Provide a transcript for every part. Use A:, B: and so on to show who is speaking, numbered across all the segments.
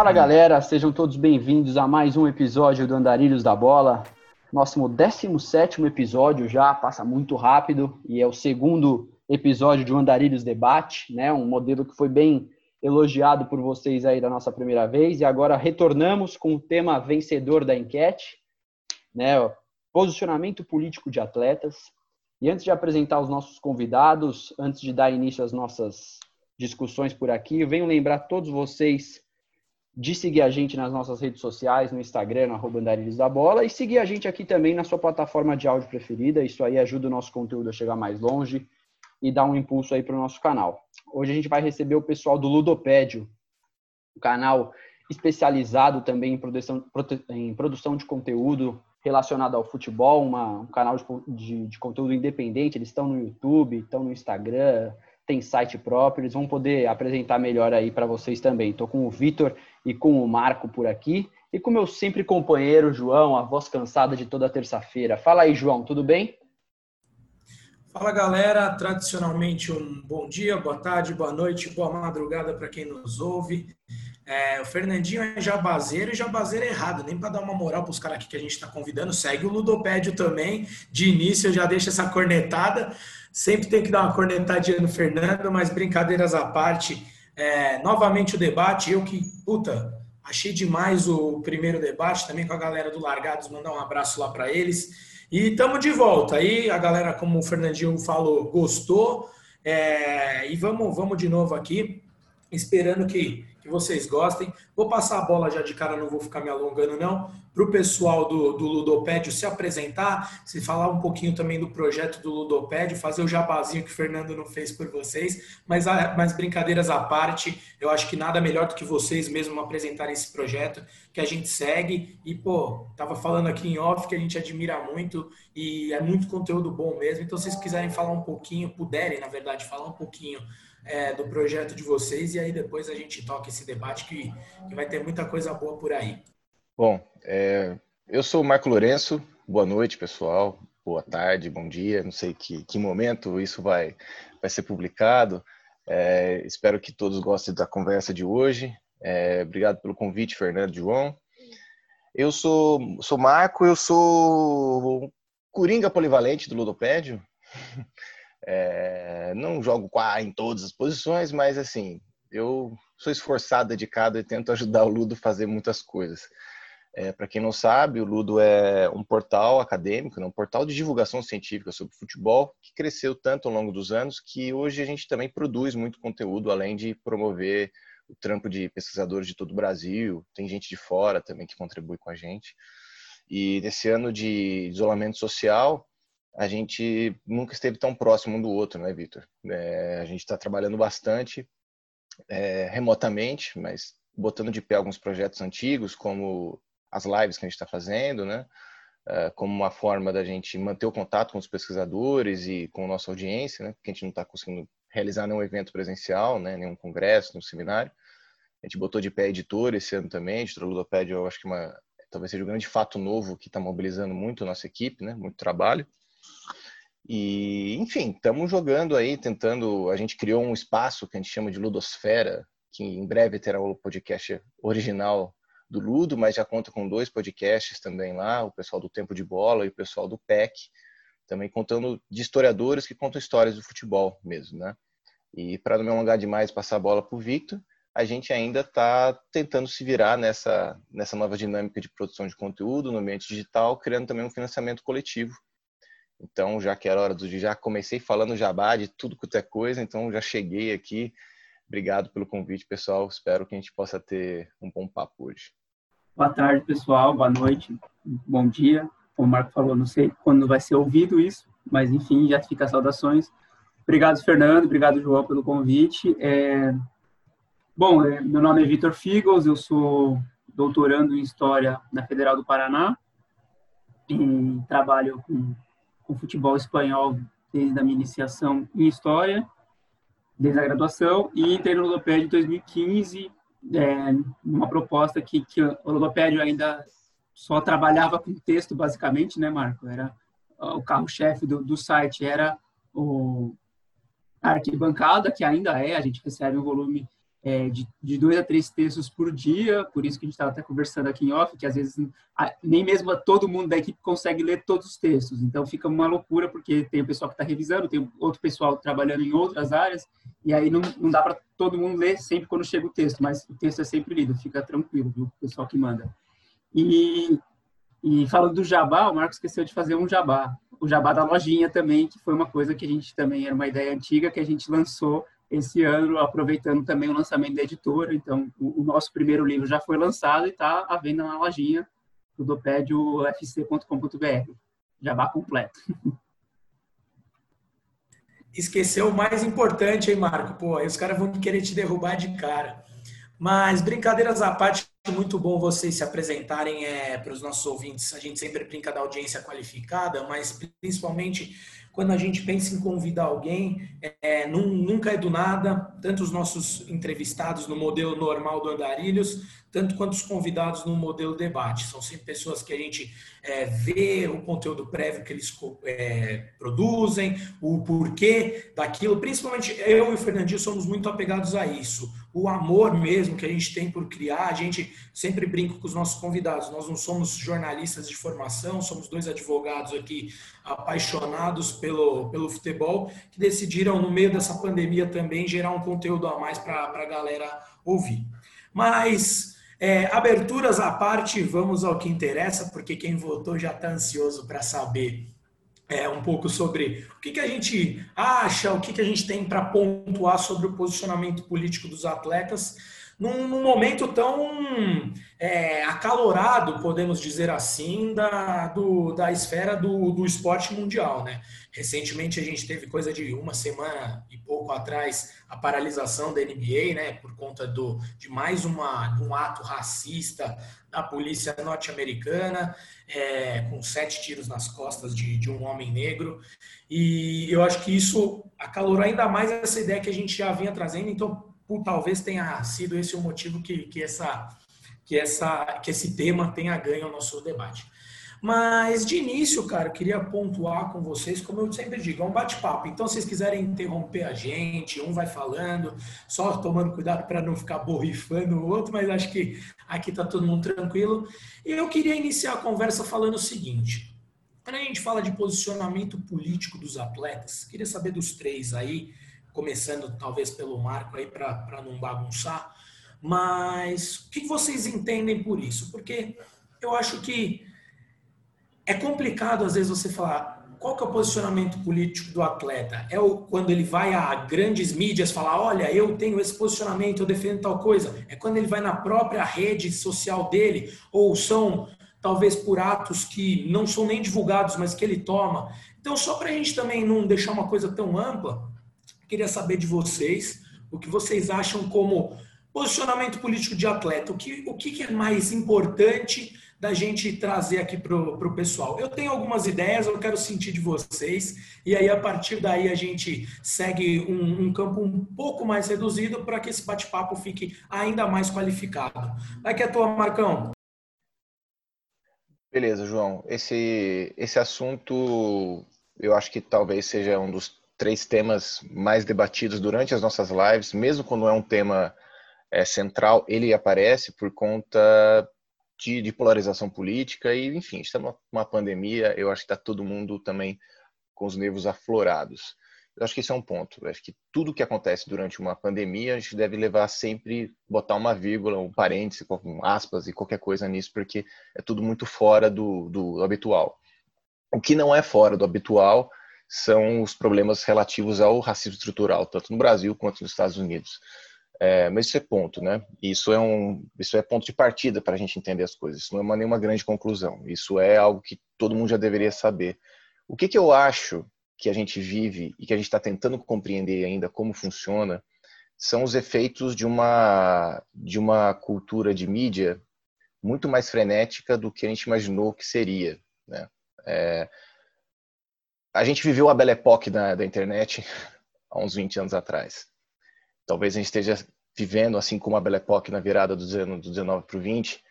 A: Fala galera, sejam todos bem-vindos a mais um episódio do Andarilhos da Bola. Nosso 17 episódio já, passa muito rápido e é o segundo episódio de um Andarilhos Debate, né? Um modelo que foi bem elogiado por vocês aí da nossa primeira vez e agora retornamos com o tema vencedor da enquete, né? Posicionamento político de atletas. E antes de apresentar os nossos convidados, antes de dar início às nossas discussões por aqui, eu venho lembrar todos vocês de seguir a gente nas nossas redes sociais, no Instagram, no arroba da Bola, e seguir a gente aqui também na sua plataforma de áudio preferida. Isso aí ajuda o nosso conteúdo a chegar mais longe e dar um impulso aí para o nosso canal. Hoje a gente vai receber o pessoal do Ludopédio, um canal especializado também em produção, em produção de conteúdo relacionado ao futebol, uma, um canal de, de, de conteúdo independente. Eles estão no YouTube, estão no Instagram, tem site próprio, eles vão poder apresentar melhor aí para vocês também. Estou com o Vitor e com o Marco por aqui e com meu sempre companheiro João, a voz cansada de toda terça-feira. Fala aí, João, tudo bem?
B: Fala galera, tradicionalmente um bom dia, boa tarde, boa noite, boa madrugada para quem nos ouve. É, o Fernandinho é jabazeiro e jabazeiro é errado, nem para dar uma moral para os caras aqui que a gente está convidando. Segue o Ludopédio também. De início eu já deixo essa cornetada. Sempre tem que dar uma cornetadinha no Fernando, mas brincadeiras à parte. É, novamente o debate, eu que, puta, achei demais o primeiro debate também com a galera do Largados, mandar um abraço lá para eles. E estamos de volta. Aí a galera, como o Fernandinho falou, gostou. É, e vamos, vamos de novo aqui, esperando que que vocês gostem. Vou passar a bola já de cara, não vou ficar me alongando não, para o pessoal do, do Ludopédio se apresentar, se falar um pouquinho também do projeto do Ludopédio, fazer o jabazinho que o Fernando não fez por vocês, mas, mas brincadeiras à parte, eu acho que nada melhor do que vocês mesmo apresentarem esse projeto, que a gente segue. E, pô, tava falando aqui em off que a gente admira muito e é muito conteúdo bom mesmo, então se vocês quiserem falar um pouquinho, puderem, na verdade, falar um pouquinho é, do projeto de vocês e aí depois a gente toca esse debate que, que vai ter muita coisa boa por aí.
C: Bom, é, eu sou o Marco Lourenço, boa noite pessoal, boa tarde, bom dia, não sei que, que momento isso vai, vai ser publicado. É, espero que todos gostem da conversa de hoje. É, obrigado pelo convite, Fernando João. Eu sou, sou Marco, eu sou Coringa Polivalente do Ludopédio. É, não jogo em todas as posições, mas assim, eu sou esforçado, dedicado e tento ajudar o Ludo a fazer muitas coisas. É, Para quem não sabe, o Ludo é um portal acadêmico, né, um portal de divulgação científica sobre futebol, que cresceu tanto ao longo dos anos que hoje a gente também produz muito conteúdo, além de promover o trampo de pesquisadores de todo o Brasil. Tem gente de fora também que contribui com a gente. E nesse ano de isolamento social, a gente nunca esteve tão próximo um do outro, né, Vitor? É, a gente está trabalhando bastante é, remotamente, mas botando de pé alguns projetos antigos, como as lives que a gente está fazendo, né? É, como uma forma da gente manter o contato com os pesquisadores e com a nossa audiência, né? Porque a gente não está conseguindo realizar nenhum evento presencial, né? Nenhum congresso, nenhum seminário. A gente botou de pé editor esse ano também, editora Ludopédia, eu acho que uma, talvez seja um grande fato novo que está mobilizando muito a nossa equipe, né? Muito trabalho. E, enfim, estamos jogando aí, tentando. A gente criou um espaço que a gente chama de Ludosfera, que em breve terá o podcast original do Ludo, mas já conta com dois podcasts também lá, o pessoal do Tempo de Bola e o pessoal do PEC, também contando de historiadores que contam histórias do futebol mesmo, né? E para não me alongar demais, passar a bola para o Victor, a gente ainda está tentando se virar nessa, nessa nova dinâmica de produção de conteúdo no ambiente digital, criando também um financiamento coletivo então, já que era hora do já comecei falando jabá de tudo quanto é coisa, então já cheguei aqui. Obrigado pelo convite, pessoal. Espero que a gente possa ter um bom papo hoje.
D: Boa tarde, pessoal. Boa noite. Bom dia. Como o Marco falou, não sei quando vai ser ouvido isso, mas enfim, já fica saudações. Obrigado, Fernando. Obrigado, João, pelo convite. É... Bom, é, meu nome é Vitor Figos, eu sou doutorando em História na Federal do Paraná e trabalho com com futebol espanhol desde a minha iniciação em História, desde a graduação, e entrei no Logopédio em 2015, é, numa proposta que, que o Logopédio ainda só trabalhava com texto, basicamente, né, Marco? Era o carro-chefe do, do site, era o a arquibancada, que ainda é, a gente recebe um volume é, de, de, dois a três textos por dia, por isso que a gente estava até conversando aqui em off, que às vezes a, nem mesmo todo mundo da equipe consegue ler todos os textos, então fica uma loucura, porque tem o pessoal que está revisando, tem outro pessoal trabalhando em outras áreas, e aí não, não dá para todo mundo ler sempre quando chega o texto, mas o texto é sempre lido, fica tranquilo, viu, o pessoal que manda. E, e falando do jabá, o Marcos esqueceu de fazer um jabá, o jabá da lojinha também, que foi uma coisa que a gente também era uma ideia antiga que a gente lançou esse ano, aproveitando também o lançamento da editora. Então, o, o nosso primeiro livro já foi lançado e está à venda na lojinha ludopediofc.com.br. Já vá completo.
B: Esqueceu o mais importante, hein, Marco? Pô, aí os caras vão querer te derrubar de cara. Mas, brincadeiras à parte, muito bom vocês se apresentarem é, para os nossos ouvintes. A gente sempre brinca da audiência qualificada, mas principalmente quando a gente pensa em convidar alguém, é, nunca é do nada, tanto os nossos entrevistados no modelo normal do Andarilhos, tanto quanto os convidados no modelo debate. São sempre pessoas que a gente é, vê o conteúdo prévio que eles é, produzem, o porquê daquilo. Principalmente eu e o Fernandinho somos muito apegados a isso. O amor mesmo que a gente tem por criar, a gente sempre brinca com os nossos convidados. Nós não somos jornalistas de formação, somos dois advogados aqui apaixonados pelo, pelo futebol, que decidiram, no meio dessa pandemia também, gerar um conteúdo a mais para a galera ouvir. Mas é, aberturas à parte, vamos ao que interessa, porque quem votou já está ansioso para saber é, um pouco sobre o que, que a gente acha, o que, que a gente tem para pontuar sobre o posicionamento político dos atletas num, num momento tão é, acalorado, podemos dizer assim, da, do, da esfera do, do esporte mundial. Né? Recentemente a gente teve coisa de uma semana e pouco atrás a paralisação da NBA, né, por conta do, de mais uma, um ato racista da polícia norte-americana, é, com sete tiros nas costas de, de um homem negro. E eu acho que isso acalorou ainda mais essa ideia que a gente já vinha trazendo. Então, por, talvez tenha sido esse o motivo que, que, essa, que, essa, que esse tema tenha ganho o nosso debate. Mas de início, cara, queria pontuar com vocês, como eu sempre digo, é um bate-papo. Então, se vocês quiserem interromper a gente, um vai falando, só tomando cuidado para não ficar borrifando o outro, mas acho que aqui está todo mundo tranquilo. E eu queria iniciar a conversa falando o seguinte: quando a gente fala de posicionamento político dos atletas, queria saber dos três aí, começando talvez pelo Marco aí para não bagunçar, mas o que vocês entendem por isso? Porque eu acho que é complicado às vezes você falar qual que é o posicionamento político do atleta? É o, quando ele vai a grandes mídias falar, olha, eu tenho esse posicionamento, eu defendo tal coisa. É quando ele vai na própria rede social dele, ou são talvez por atos que não são nem divulgados, mas que ele toma. Então, só para a gente também não deixar uma coisa tão ampla, Queria saber de vocês o que vocês acham como posicionamento político de atleta. O que, o que é mais importante da gente trazer aqui para o pessoal? Eu tenho algumas ideias, eu quero sentir de vocês, e aí a partir daí a gente segue um, um campo um pouco mais reduzido para que esse bate-papo fique ainda mais qualificado. Vai que é tua, Marcão.
C: Beleza, João. Esse, esse assunto eu acho que talvez seja um dos três temas mais debatidos durante as nossas lives, mesmo quando é um tema é, central, ele aparece por conta de, de, polarização política e, enfim, estamos numa pandemia, eu acho que está todo mundo também com os nervos aflorados. Eu acho que esse é um ponto. Eu acho que tudo que acontece durante uma pandemia, a gente deve levar sempre, botar uma vírgula, um parêntese, com aspas e qualquer coisa nisso, porque é tudo muito fora do, do habitual. O que não é fora do habitual são os problemas relativos ao racismo estrutural, tanto no Brasil quanto nos Estados Unidos. É, mas isso é ponto, né? Isso é um, isso é ponto de partida para a gente entender as coisas. Isso não é uma, nenhuma grande conclusão. Isso é algo que todo mundo já deveria saber. O que, que eu acho que a gente vive e que a gente está tentando compreender ainda como funciona são os efeitos de uma de uma cultura de mídia muito mais frenética do que a gente imaginou que seria, né? É, a gente viveu a Belle Époque da, da internet há uns 20 anos atrás. Talvez a gente esteja vivendo, assim como a Belle Époque na virada do, do 19 para o 20,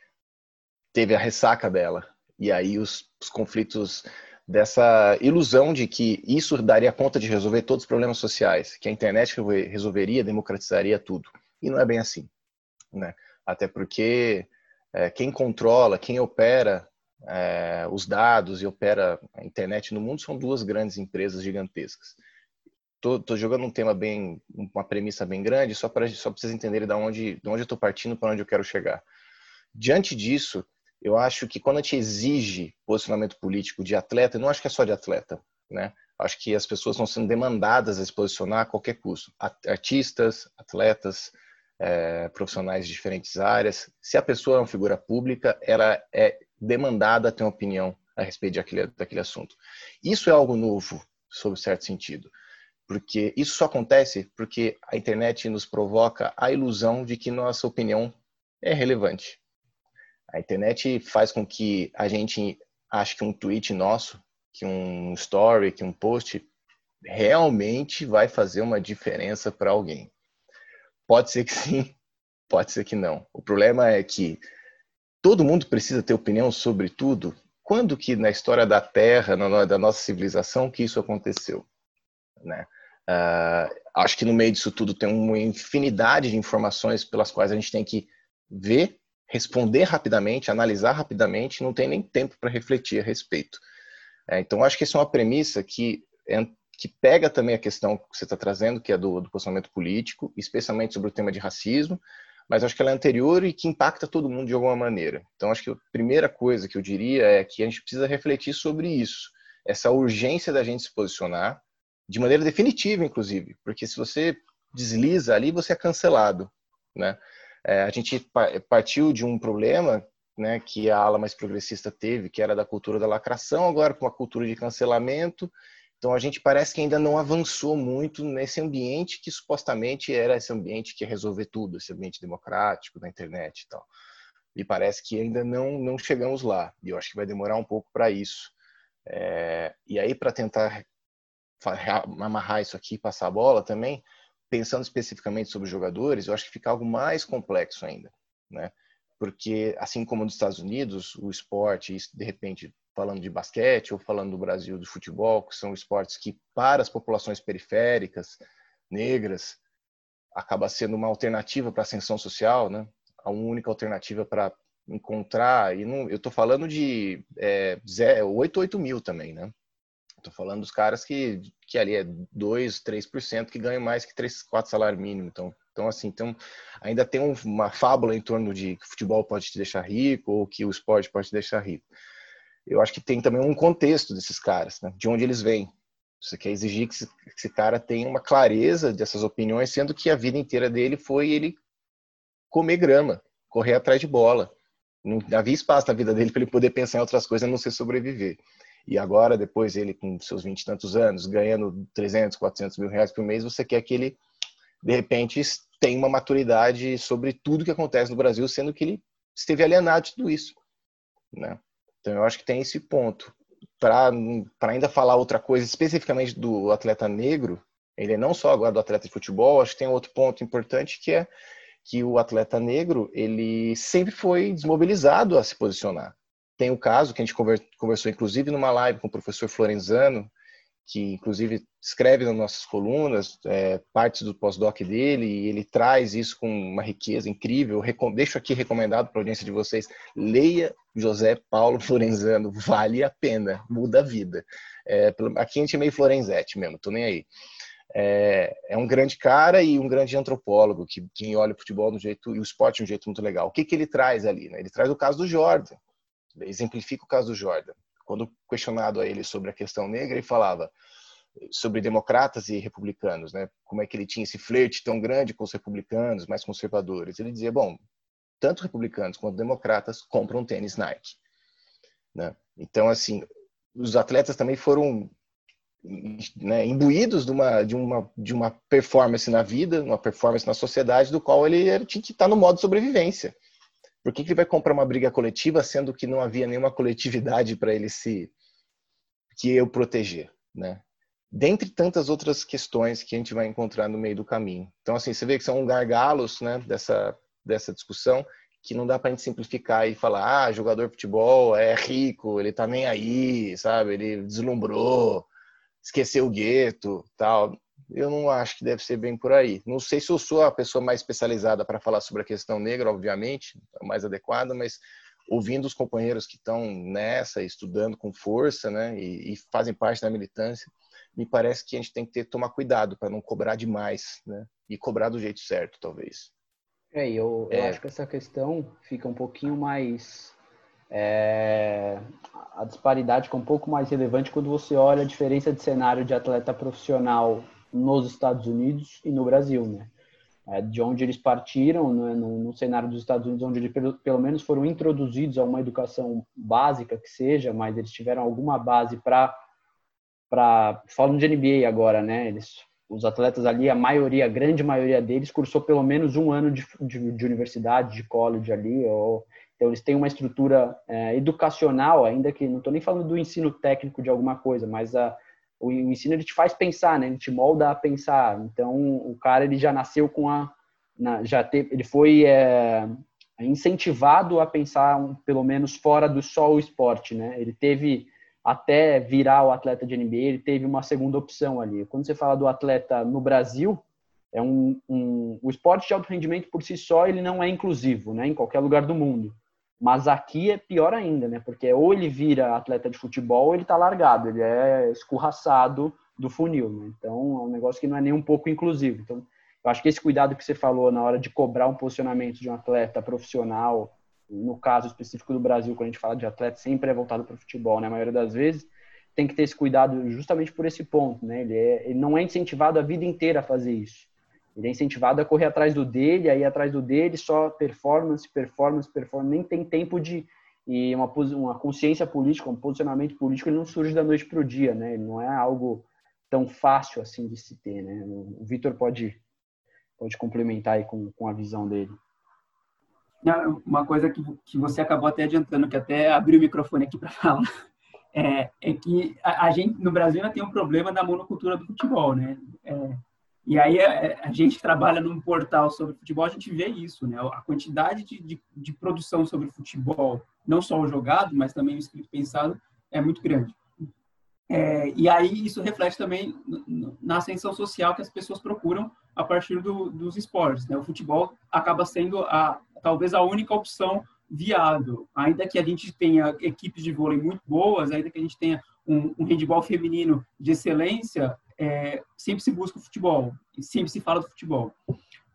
C: teve a ressaca dela. E aí os, os conflitos dessa ilusão de que isso daria conta de resolver todos os problemas sociais, que a internet resolveria, democratizaria tudo. E não é bem assim, né? Até porque é, quem controla, quem opera é, os dados e opera a internet no mundo são duas grandes empresas gigantescas. Estou jogando um tema bem, uma premissa bem grande, só para só vocês entenderem de onde, de onde eu estou partindo, para onde eu quero chegar. Diante disso, eu acho que quando a gente exige posicionamento político de atleta, eu não acho que é só de atleta, né? Acho que as pessoas estão sendo demandadas a se posicionar a qualquer custo. Artistas, atletas, é, profissionais de diferentes áreas. Se a pessoa é uma figura pública, ela é demandada a ter uma opinião a respeito daquele, daquele assunto. Isso é algo novo, sob certo sentido. Porque isso só acontece porque a internet nos provoca a ilusão de que nossa opinião é relevante. A internet faz com que a gente ache que um tweet nosso, que um story, que um post realmente vai fazer uma diferença para alguém. Pode ser que sim, pode ser que não. O problema é que todo mundo precisa ter opinião sobre tudo. Quando que na história da Terra, na, da nossa civilização, que isso aconteceu? Né? Uh, acho que no meio disso tudo tem uma infinidade de informações pelas quais a gente tem que ver responder rapidamente, analisar rapidamente, não tem nem tempo para refletir a respeito. É, então, acho que essa é uma premissa que, é, que pega também a questão que você está trazendo, que é do, do posicionamento político, especialmente sobre o tema de racismo, mas acho que ela é anterior e que impacta todo mundo de alguma maneira. Então, acho que a primeira coisa que eu diria é que a gente precisa refletir sobre isso, essa urgência da gente se posicionar, de maneira definitiva, inclusive, porque se você desliza ali, você é cancelado, né? É, a gente partiu de um problema né, que a ala mais progressista teve, que era da cultura da lacração, agora com a cultura de cancelamento. Então a gente parece que ainda não avançou muito nesse ambiente que supostamente era esse ambiente que ia resolver tudo, esse ambiente democrático da internet e tal. E parece que ainda não não chegamos lá. E eu acho que vai demorar um pouco para isso. É, e aí para tentar amarrar isso aqui, passar a bola também, pensando especificamente sobre jogadores, eu acho que fica algo mais complexo ainda, né? Porque, assim como nos Estados Unidos, o esporte, de repente, falando de basquete ou falando do Brasil do futebol, que são esportes que, para as populações periféricas, negras, acaba sendo uma alternativa para a ascensão social, né? A única alternativa para encontrar, e não, eu estou falando de é, 8, 8 mil também, né? Estou falando dos caras que, que ali é 2, 3% que ganham mais que 3, 4 salários mínimos. Então, então assim, então, ainda tem uma fábula em torno de que o futebol pode te deixar rico ou que o esporte pode te deixar rico. Eu acho que tem também um contexto desses caras, né? de onde eles vêm. Você quer exigir que esse, que esse cara tenha uma clareza dessas opiniões, sendo que a vida inteira dele foi ele comer grama, correr atrás de bola. Não havia espaço na vida dele para ele poder pensar em outras coisas, a não ser sobreviver. E agora, depois ele com seus 20 e tantos anos, ganhando 300, 400 mil reais por mês, você quer que ele, de repente, tenha uma maturidade sobre tudo que acontece no Brasil, sendo que ele esteve alienado de tudo isso. Né? Então, eu acho que tem esse ponto. Para ainda falar outra coisa, especificamente do atleta negro, ele é não só agora do atleta de futebol, acho que tem outro ponto importante que é que o atleta negro ele sempre foi desmobilizado a se posicionar. Tem o caso que a gente conversou, inclusive, numa live com o professor Florenzano, que inclusive escreve nas nossas colunas é, partes do pós-doc dele, e ele traz isso com uma riqueza incrível. Deixo aqui recomendado para a audiência de vocês: leia José Paulo Florenzano, vale a pena, muda a vida. É, aqui a gente é meio Florenzete mesmo, tô nem aí. É, é, um grande cara e um grande antropólogo que quem olha o futebol no jeito e o esporte de um jeito muito legal. O que, que ele traz ali? Né? Ele traz o caso do Jordan exemplifica o caso do Jordan. Quando questionado a ele sobre a questão negra, ele falava sobre democratas e republicanos, né? Como é que ele tinha esse flerte tão grande com os republicanos, mais conservadores? Ele dizia, bom, tanto republicanos quanto democratas compram tênis Nike, né? Então, assim, os atletas também foram né, imbuídos de uma, de, uma, de uma performance na vida, uma performance na sociedade, do qual ele tinha que estar no modo sobrevivência. Por que, que ele vai comprar uma briga coletiva, sendo que não havia nenhuma coletividade para ele se que eu proteger, né? Dentre tantas outras questões que a gente vai encontrar no meio do caminho. Então, assim, você vê que são gargalos, né, dessa dessa discussão que não dá para a gente simplificar e falar, ah, jogador de futebol é rico, ele tá nem aí, sabe? Ele deslumbrou, esqueceu o gueto, tal. Eu não acho que deve ser bem por aí. Não sei se eu sou a pessoa mais especializada para falar sobre a questão negra, obviamente, mais adequada, mas ouvindo os companheiros que estão nessa, estudando com força, né, e, e, fazem parte da militância, me parece que a gente tem que ter tomar cuidado para não cobrar demais, né, e cobrar do jeito certo, talvez.
A: É, eu, é. eu acho que essa questão fica um pouquinho mais é, a disparidade fica um pouco mais relevante quando você olha a diferença de cenário de atleta profissional nos Estados Unidos e no Brasil, né? É, de onde eles partiram, né, no, no, cenário dos Estados Unidos, onde eles pelo, pelo, menos foram introduzidos a uma educação básica que seja, mas eles tiveram alguma base para para falam de NBA agora, né? Eles, os atletas ali, a maioria, a grande maioria deles cursou pelo menos um ano de, de, de universidade, de college ali, ou então, eles têm uma estrutura é, educacional, ainda que não estou nem falando do ensino técnico de alguma coisa, mas a, o ensino ele te faz pensar, né? Ele te molda a pensar. Então, o cara ele já nasceu com a, na, já teve, ele foi é, incentivado a pensar um, pelo menos fora do só o esporte, né? Ele teve até virar o atleta de NBA, ele teve uma segunda opção ali. Quando você fala do atleta no Brasil, é um, um o esporte de alto rendimento por si só ele não é inclusivo, né? Em qualquer lugar do mundo. Mas aqui é pior ainda, né? Porque ou ele vira atleta de futebol ou ele tá largado, ele é escorraçado do funil, né? Então é um negócio que não é nem um pouco inclusivo. Então, eu acho que esse cuidado que você falou na hora de cobrar um posicionamento de um atleta profissional, no caso específico do Brasil, quando a gente fala de atleta, sempre é voltado para o futebol, né? A maioria das vezes tem que ter esse cuidado justamente por esse ponto, né? Ele, é, ele não é incentivado a vida inteira a fazer isso. Ele é incentivado a correr atrás do dele, aí atrás do dele só performance, performance, performance, nem tem tempo de e uma, uma consciência política, um posicionamento político, ele não surge da noite para o dia, né? Ele não é algo tão fácil assim de se ter, né? O Vitor pode pode complementar aí com, com a visão dele.
D: Uma coisa que, que você acabou até adiantando, que até abriu o microfone aqui para falar, é, é que a, a, gente no Brasil ainda tem um problema da monocultura do futebol, né? É, e aí a, é, a, gente trabalha num portal sobre futebol, a gente vê isso, né? A quantidade de, de, de, produção sobre futebol, não só o jogado, mas também o escrito pensado, é muito grande. É, e aí isso reflete também na ascensão social que as pessoas procuram a partir do, dos esportes. Né? O futebol acaba sendo a, talvez a única opção viável, ainda que a gente tenha equipes de vôlei muito boas, ainda que a gente tenha um, um handball feminino de excelência, é, sempre se busca o futebol, sempre se fala do futebol.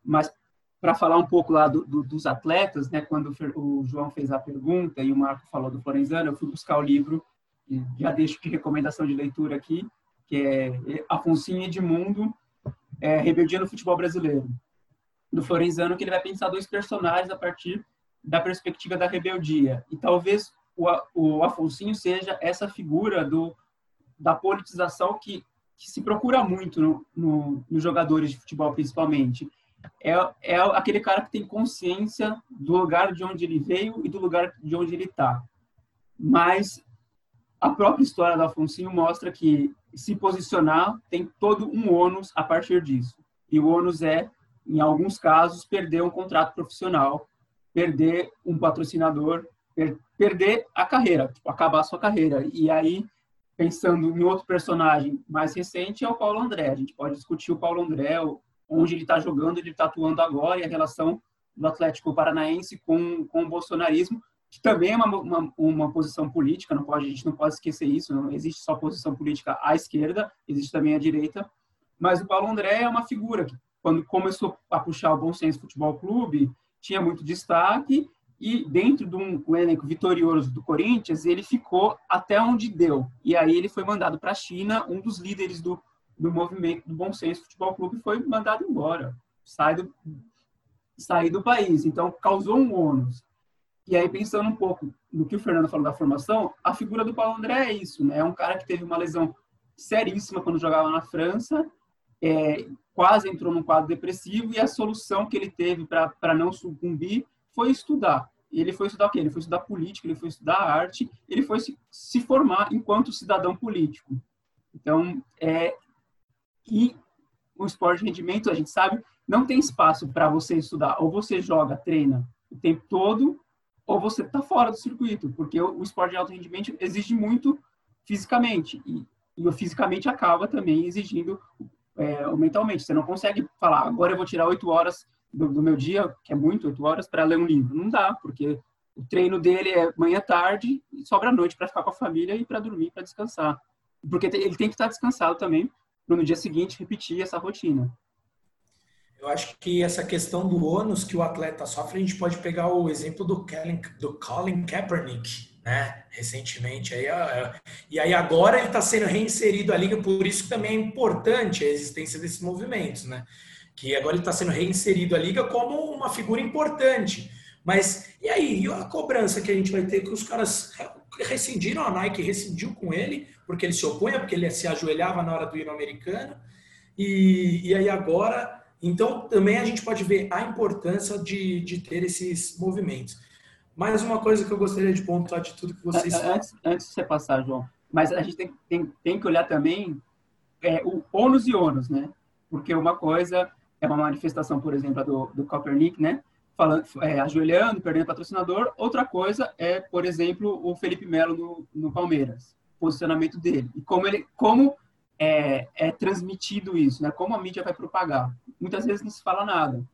D: Mas para falar um pouco lá do, do, dos atletas, né, quando o João fez a pergunta e o Marco falou do Florenzano, eu fui buscar o livro, já deixo de recomendação de leitura aqui, que é Afonso Edmundo, é, Rebeldia no Futebol Brasileiro, do Florenzano, que ele vai pensar dois personagens a partir da perspectiva da rebeldia. E talvez o, o Afonso seja essa figura do, da politização que que se procura muito no, no, nos jogadores de futebol, principalmente, é, é aquele cara que tem consciência do lugar de onde ele veio e do lugar de onde ele está. Mas a própria história do Afonso mostra que se posicionar tem todo um ônus a partir disso. E o ônus é, em alguns casos, perder um contrato profissional, perder um patrocinador, per perder a carreira, tipo, acabar a sua carreira. E aí pensando em outro personagem mais recente, é o Paulo André. A gente pode discutir o Paulo André, onde ele está jogando, ele está atuando agora, e a relação do Atlético Paranaense com, com o bolsonarismo, que também é uma, uma, uma, posição política, não pode, a gente não pode esquecer isso, não existe só posição política à esquerda, existe também à direita, mas o Paulo André é uma figura que, quando começou a puxar o Bom Senso Futebol Clube, tinha muito destaque, e dentro de um, elenco vitorioso do Corinthians, ele ficou até onde deu. E aí ele foi mandado para a China, um dos líderes do, do movimento do Bom Senso Futebol Clube foi mandado embora, sai do, sai do país. Então, causou um ônus. E aí, pensando um pouco no que o Fernando falou da formação, a figura do Paulo André é isso, né? É um cara que teve uma lesão seríssima quando jogava na França, é, quase entrou num quadro depressivo, e a solução que ele teve para não sucumbir foi estudar. Ele foi estudar o quê? Ele foi estudar política, ele foi estudar arte, ele foi se, se formar enquanto cidadão político. Então, é, e o esporte de rendimento, a gente sabe, não tem espaço para você estudar. Ou você joga, treina o tempo todo, ou você está fora do circuito, porque o, o, esporte de alto rendimento exige muito fisicamente. E, e o fisicamente acaba também exigindo é, mentalmente. Você não consegue falar, agora eu vou tirar oito horas do, do, meu dia, que é muito, oito horas, para ler um livro. Não dá, porque o treino dele é manhã tarde e sobra a noite para ficar com a família e para dormir, para descansar. Porque ele tem que estar descansado também para no dia seguinte repetir essa rotina.
B: Eu acho que essa questão do ônus que o atleta sofre, a gente pode pegar o exemplo do, Colin, do Colin Kaepernick, né? Recentemente. Aí, e aí agora ele está sendo reinserido à liga, por isso que também é importante a existência desses movimentos, né? Que agora ele está sendo reinserido à liga como uma figura importante. Mas e aí, e a cobrança que a gente vai ter que os caras rescindiram, a Nike rescindiu com ele, porque ele se opunha, porque ele se ajoelhava na hora do hino americano. E, e aí agora, então também a gente pode ver a importância de, de ter esses movimentos. Mais uma coisa que eu gostaria de pontuar de tudo que vocês
D: antes, antes de você passar, João, mas a gente tem, tem, tem que olhar também é, o ônus e ônus, né? Porque uma coisa é uma manifestação, por exemplo, do, do Copernic, né? Falando, é, ajoelhando, perdendo patrocinador. Outra coisa é, por exemplo, o Felipe Melo no, no Palmeiras, posicionamento dele e como ele, como é, é transmitido isso, né? Como a mídia vai propagar. Muitas vezes não se fala nada.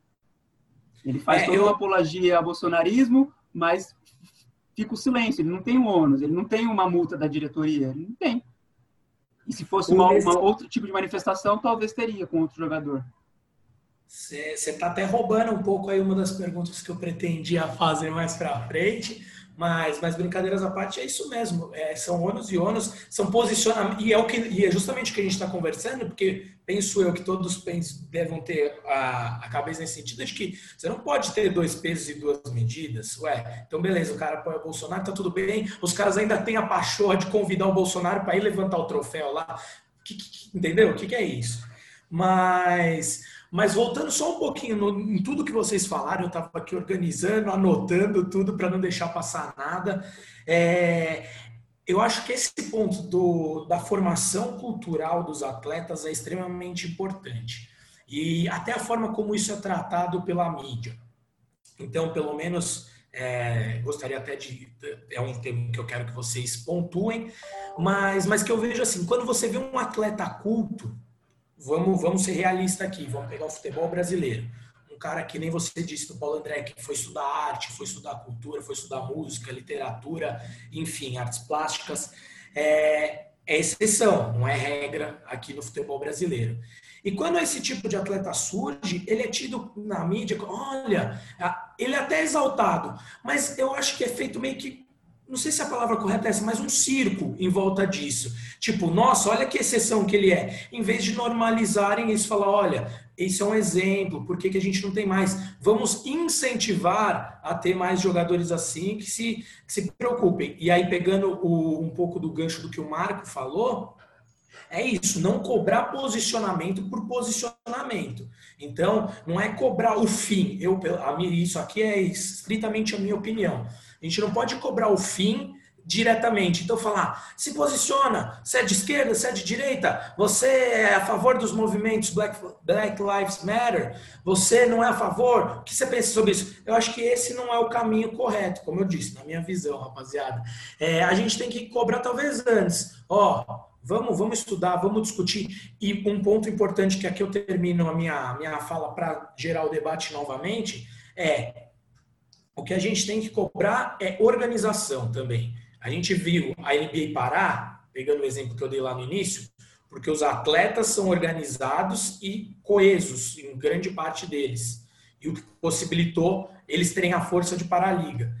D: Ele faz é, toda eu... uma apologia ao bolsonarismo, mas fica o silêncio, ele não tem um ônus, ele não tem uma multa da diretoria, ele não tem. E se fosse uma, uma outro tipo de manifestação, talvez teria com outro jogador.
B: Você está até roubando um pouco aí uma das perguntas que eu pretendia fazer mais para frente, mas, mas brincadeiras à parte, é isso mesmo. É, são ônus e ônus, são posicionamentos. E é, o que, e é justamente o que a gente está conversando, porque penso eu que todos pensam, devem ter a, a cabeça nesse sentido de que você não pode ter dois pesos e duas medidas. Ué, então beleza, o cara apoia o Bolsonaro, tá tudo bem. Os caras ainda têm a pachorra de convidar o Bolsonaro para ir levantar o troféu lá. Que, que, entendeu? O que, que é isso? Mas mas voltando só um pouquinho no, em tudo que vocês falaram, eu estava aqui organizando, anotando tudo para não deixar passar nada. É, eu acho que esse ponto do, da formação cultural dos atletas é extremamente importante. E até a forma como isso é tratado pela mídia. Então, pelo menos, é, gostaria até de. É um tema que eu quero que vocês pontuem, mas, mas que eu vejo assim: quando você vê um atleta culto, vamos, vamos ser realistas aqui, vamos pegar o futebol brasileiro. Um cara que nem você disse do Paulo André, que foi estudar arte, foi estudar cultura, foi estudar música, literatura, enfim, artes plásticas, é, é exceção, não é regra aqui no futebol brasileiro. E quando esse tipo de atleta surge, ele é tido na mídia, olha, ele é até exaltado, mas eu acho que é feito meio que não sei se a palavra correta é essa, mas um circo em volta disso. Tipo, nossa, olha que exceção que ele é. Em vez de normalizarem isso, falar, olha, esse é um exemplo, por que, que a gente não tem mais? Vamos incentivar a ter mais jogadores assim que se, que se preocupem. E aí, pegando o, um pouco do gancho do que o Marco falou, é isso, não cobrar posicionamento por posicionamento. Então, não é cobrar o fim. Eu, isso aqui é estritamente a minha opinião. A gente não pode cobrar o fim diretamente. Então, falar, se posiciona, você é de esquerda, você é de direita, você é a favor dos movimentos Black, Black Lives Matter, você não é a favor, o que você pensa sobre isso? Eu acho que esse não é o caminho correto, como eu disse, na minha visão, rapaziada. É, a gente tem que cobrar talvez antes, ó, vamos, vamos estudar, vamos discutir. E um ponto importante que aqui eu termino a minha, minha fala para gerar o debate novamente, é o que a gente tem que cobrar é organização também. A gente viu a NBA parar, pegando o exemplo que eu dei lá no início, porque os atletas são organizados e coesos, em grande parte deles. E o que possibilitou eles terem a força de parar a liga.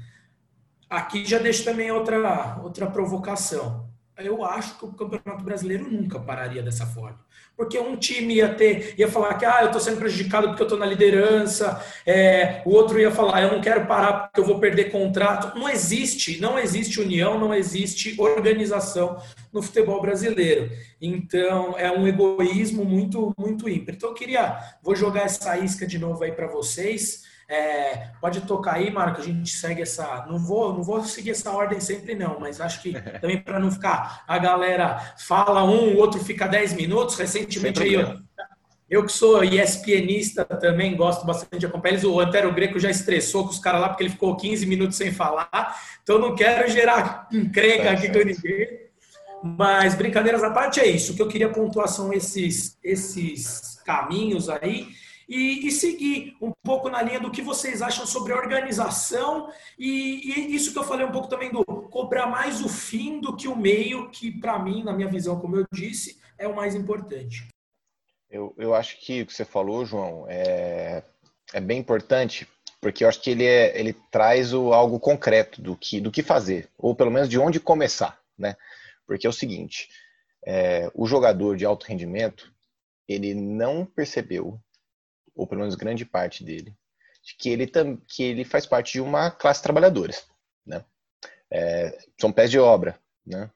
B: Aqui já deixo também outra, outra provocação eu acho que o Campeonato Brasileiro nunca pararia dessa forma. Porque um time ia ter, ia falar que ah, eu estou sendo prejudicado porque eu estou na liderança, é, o outro ia falar, eu não quero parar porque eu vou perder contrato. Não existe, não existe união, não existe organização no futebol brasileiro. Então é um egoísmo muito, muito ímpar. Então eu queria, vou jogar essa isca de novo aí para vocês. É, pode tocar aí, Marco, a gente segue essa. Não vou, não vou seguir essa ordem sempre, não, mas acho que também para não ficar. A galera fala um, o outro fica 10 minutos. Recentemente aí, eu, eu que sou ESPNista também, gosto bastante de acompanhar eles. O Antero Greco já estressou com os caras lá porque ele ficou 15 minutos sem falar. Então não quero gerar encrenca aqui com ninguém. Mas brincadeiras à parte é isso. O que eu queria pontuar são esses, esses caminhos aí e, e, seguir um pouco na linha do que vocês acham sobre organização e, e, isso que eu falei um pouco também do cobrar mais o fim do que o meio, que para mim, na minha visão, como eu disse, é o mais importante.
C: Eu, eu acho que o que você falou, João, é, é bem importante, porque eu acho que ele, é, ele traz o, algo concreto do que, do que fazer, ou pelo menos de onde começar, né? Porque é o seguinte, é, o jogador de alto rendimento, ele não percebeu, ou pelo menos grande parte dele, de que ele, que ele faz parte de uma classe trabalhadora, né? É, são pés de obra, né?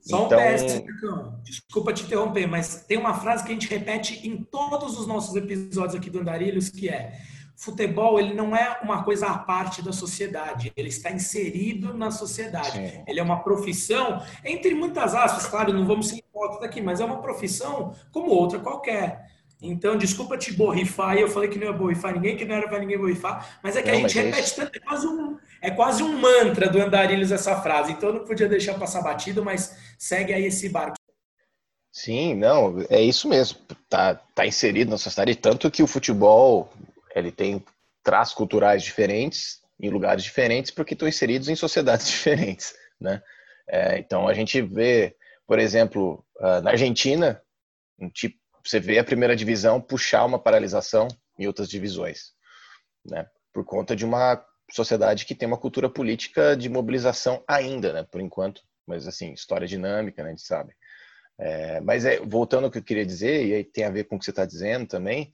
B: Só então... um PS, desculpa te interromper, mas tem uma frase que a gente repete em todos os nossos episódios aqui do Andarilhos, que é futebol ele não é uma coisa à parte da sociedade, ele está inserido na sociedade. Sim. Ele é uma profissão, entre muitas aspas, claro, não vamos ser hipócritas aqui, mas é uma profissão como outra qualquer. Então, desculpa te borrifar, eu falei que não ia borrifar ninguém, que não era para ninguém borrifar, mas é que não, a gente repete é tanto, é quase, um, é quase um mantra do Andarilhos essa frase, então eu não podia deixar passar batido, mas segue aí esse barco.
C: Sim, não, é isso mesmo, tá, tá inserido na sociedade, tanto que o futebol, ele tem traços culturais diferentes, em lugares diferentes, porque estão inseridos em sociedades diferentes, né? É, então, a gente vê, por exemplo, ah, na Argentina, um tipo você vê a primeira divisão puxar uma paralisação em outras divisões, né? Por conta de uma sociedade que tem uma cultura política de mobilização ainda, né? Por enquanto, mas assim, história dinâmica, né? A gente sabe. É, mas é, voltando ao que eu queria dizer, e aí tem a ver com o que você está dizendo também,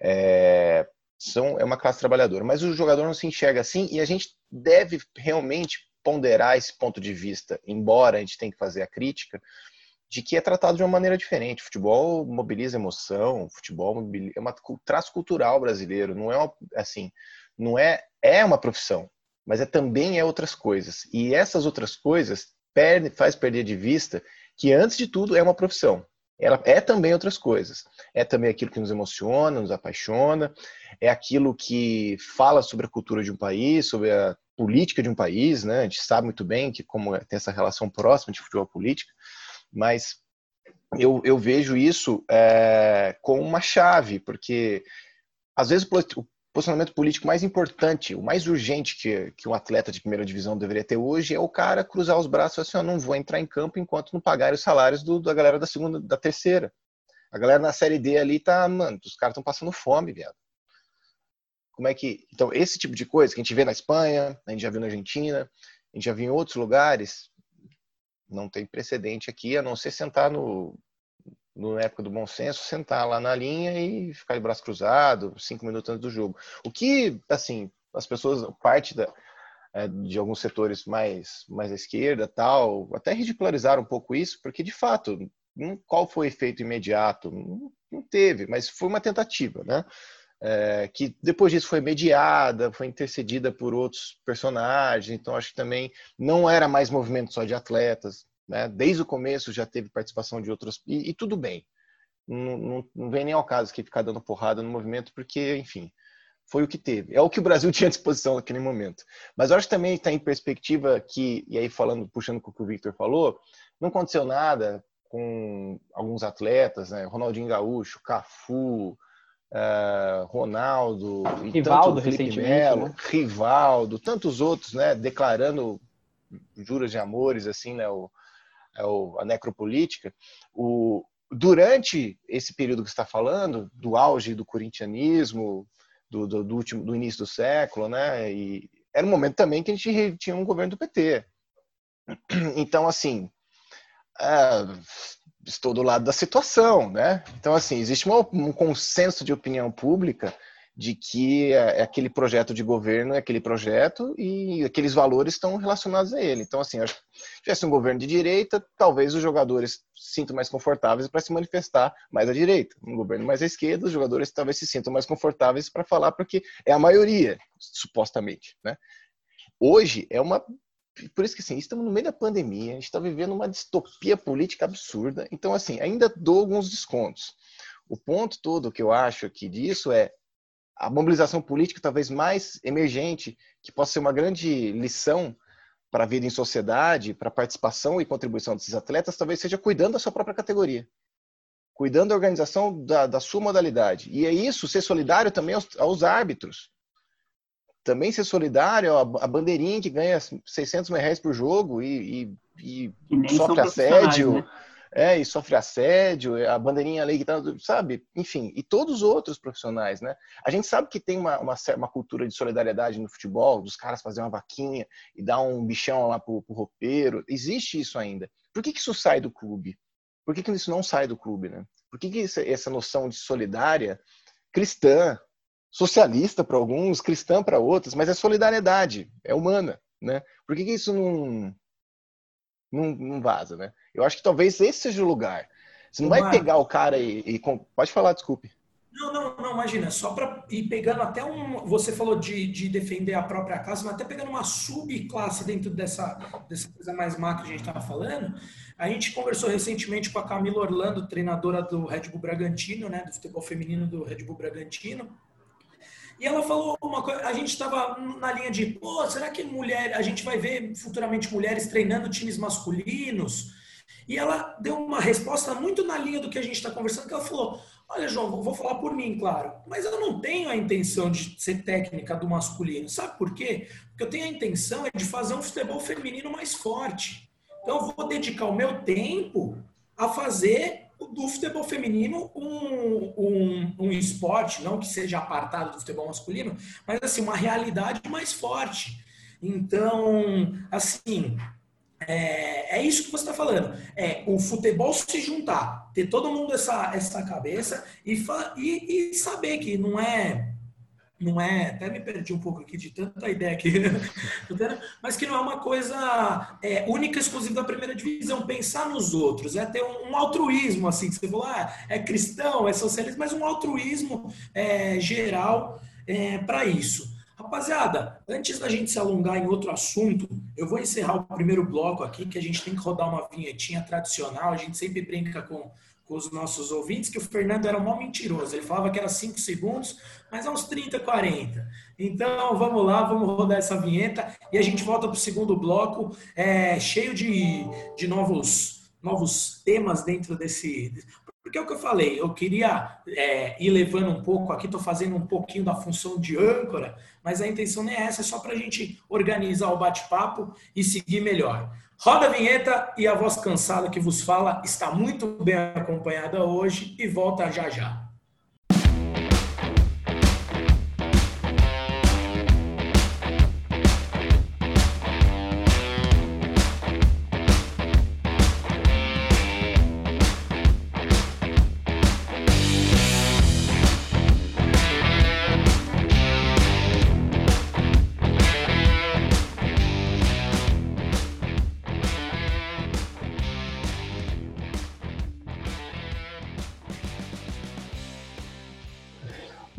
C: é, são, é uma classe trabalhadora. Mas o jogador não se enxerga assim e a gente deve realmente ponderar esse ponto de vista, embora a gente tenha que fazer a crítica, de que é tratado de uma maneira diferente. Futebol mobiliza emoção, futebol mobiliza, é um traço cultural brasileiro, não é uma, assim, não é é uma profissão, mas é também é outras coisas. E essas outras coisas perde, faz perder de vista que antes de tudo é uma profissão. Ela é também outras coisas. É também aquilo que nos emociona, nos apaixona, é aquilo que fala sobre a cultura de um país, sobre a política de um país, né? A gente sabe muito bem que como tem essa relação próxima de futebol política mas eu, eu vejo isso é, com uma chave, porque às vezes o posicionamento político mais importante, o mais urgente que, que um atleta de primeira divisão deveria ter hoje é o cara cruzar os braços e assim, ó, não vou entrar em campo enquanto não pagarem os salários do, da galera da segunda, da terceira. A galera na série D ali tá, mano, os caras estão passando fome, viado. Como é que. Então, esse tipo de coisa que a gente vê na Espanha, a gente já viu na Argentina, a gente já viu em outros lugares, não tem precedente aqui, a não ser sentar no, no época do bom senso, sentar lá na linha e ficar de braço cruzado, cinco minutos antes do jogo. O que, assim, as pessoas, parte da, é, de alguns setores mais, mais à esquerda, tal, até ridicularizaram um pouco isso, porque, de fato, qual foi o efeito imediato? Não teve, mas foi uma tentativa, né? é, que depois disso foi mediada, foi intercedida por outros personagens, então acho que também não era mais movimento só de atletas, né? desde o começo já teve participação de outros, e, e tudo bem, não, não, não, vem nem ao caso que ficar dando porrada no movimento, porque, enfim, foi o que teve, é o que o Brasil tinha à disposição naquele momento. Mas eu acho que também está em perspectiva que, e aí falando, puxando com o que o Victor falou, não aconteceu nada com alguns atletas, né? Ronaldinho Gaúcho, Cafu, uh, Ronaldo,
A: Rivaldo Melo,
C: né? Rivaldo, tantos outros, né, declarando juras de amores, assim, né, o, a necropolítica. O, durante esse período que está falando, do auge do corintianismo, do, do, do, último, do início do século, né, e era um momento também que a gente tinha um governo do PT. Então, assim, uh, estou do lado da situação, né? Então, assim, existe um consenso de opinião pública de que é, é aquele projeto de governo é aquele projeto e aqueles valores estão relacionados a ele. Então, assim, se tivesse um governo de direita, talvez os jogadores se sintam mais confortáveis para se manifestar mais à direita. Um governo mais à esquerda, os jogadores talvez se sintam mais confortáveis para falar porque é a maioria, supostamente, né? Hoje é uma por isso que assim, estamos no meio da pandemia, a gente está vivendo uma distopia política absurda. Então, assim, ainda dou alguns descontos. O ponto todo que eu acho aqui disso é a mobilização política talvez mais emergente, que possa ser uma grande lição para a vida em sociedade, para a participação e contribuição desses atletas, talvez seja cuidando da sua própria categoria, cuidando da organização da, da sua modalidade. E é isso, ser solidário também aos, aos árbitros. Também ser solidário, a bandeirinha que ganha 600 reais por jogo e, e, e sofre assédio. Né? É, e sofre assédio, a bandeirinha ali que tá, sabe? Enfim, e todos os outros profissionais, né? A gente sabe que tem uma, uma, uma, cultura de solidariedade no futebol, dos caras fazer uma vaquinha e dar um bichão lá pro, pro roupeiro. Existe isso ainda. Por que, que isso sai do clube? Por que, que isso não sai do clube, né? Por que, que essa noção de solidária cristã, socialista para alguns, cristã para outros, mas é solidariedade, é humana, né? Por que, que isso não, não, não vaza, né? Eu acho que talvez esse seja o lugar. Você não vai pegar o cara e, e, Pode falar, desculpe.
B: Não, não, não, imagina, só para ir pegando até um. Você falou de, de defender a própria classe, mas até pegando uma subclasse dentro dessa, dessa coisa mais macro que a gente estava falando. A gente conversou recentemente com a Camila Orlando, treinadora do Red Bull Bragantino, né, do futebol feminino do Red Bull Bragantino. E ela falou uma coisa, a gente estava na linha de, pô, será que mulher, a gente vai ver futuramente mulheres treinando times masculinos? E ela deu uma resposta muito na linha do que a gente está conversando, que ela falou: Olha, João, vou falar por mim, claro, mas eu não tenho a intenção de ser técnica do masculino. Sabe por quê? Porque eu tenho a intenção é de fazer um futebol feminino mais forte. Então, eu vou dedicar o meu tempo a fazer do futebol feminino um, um, um esporte, não que seja apartado do futebol masculino, mas assim, uma realidade mais forte. Então, assim, é, é isso que você está falando. É o futebol se juntar, ter todo mundo essa, essa cabeça e, e, e saber que não é não é, até me perdi um pouco aqui de tanta ideia aqui, mas que não é uma coisa é, única, exclusiva da primeira divisão. Pensar nos outros, é ter um, um altruísmo, assim, que você falou, ah, é cristão, é socialista, mas um altruísmo é, geral é, para isso. Rapaziada, antes da gente se alongar em outro assunto, eu vou encerrar o primeiro bloco aqui, que a gente tem que rodar uma vinhetinha tradicional. A gente sempre brinca com, com os nossos ouvintes que o Fernando era um mal mentiroso. Ele falava que era 5 segundos, mas é uns 30, 40. Então, vamos lá, vamos rodar essa vinheta e a gente volta para o segundo bloco, é, cheio de, de novos, novos temas dentro desse. Porque é o que eu falei, eu queria é, ir levando um pouco, aqui estou fazendo um pouquinho da função de âncora, mas a intenção não é essa, é só para a gente organizar o bate-papo e seguir melhor. Roda a vinheta e a voz cansada que vos fala está muito bem acompanhada hoje e volta já já.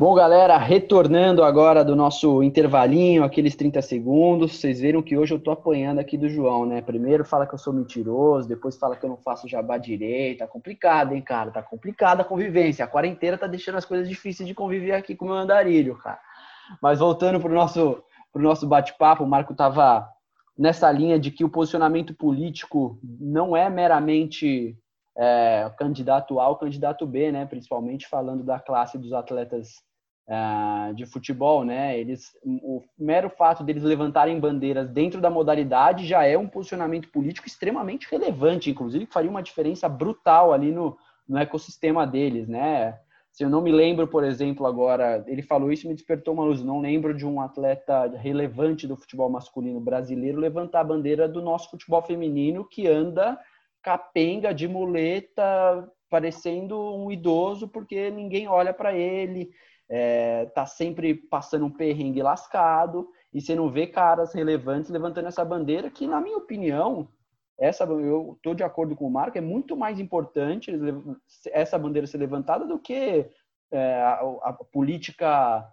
A: Bom, galera, retornando agora do nosso intervalinho, aqueles 30 segundos, vocês viram que hoje eu tô apanhando aqui do João, né? Primeiro fala que eu sou mentiroso, depois fala que eu não faço jabá direito, tá complicado, hein, cara? Tá complicada a convivência, a quarentena tá deixando as coisas difíceis de conviver aqui com o meu andarilho, cara. Mas voltando pro nosso, pro nosso bate-papo, o Marco tava nessa linha de que o posicionamento político não é meramente é, candidato A ou candidato B, né? Principalmente falando da classe dos atletas uh, de futebol, né? Eles, o mero fato deles levantarem bandeiras dentro da modalidade já é um posicionamento político extremamente relevante, inclusive que faria uma diferença brutal ali no, no ecossistema deles, né? Se eu não me lembro, por exemplo, agora, ele falou isso e me despertou uma luz. Não lembro de um atleta relevante do futebol masculino brasileiro levantar a bandeira do nosso futebol feminino que anda capenga de muleta, parecendo um idoso, porque ninguém olha para ele, é, tá sempre passando um perrengue lascado e você não vê caras relevantes levantando essa bandeira que, na minha opinião, essa eu estou de acordo com o Marco, é muito mais importante essa bandeira ser levantada do que é, a, a, política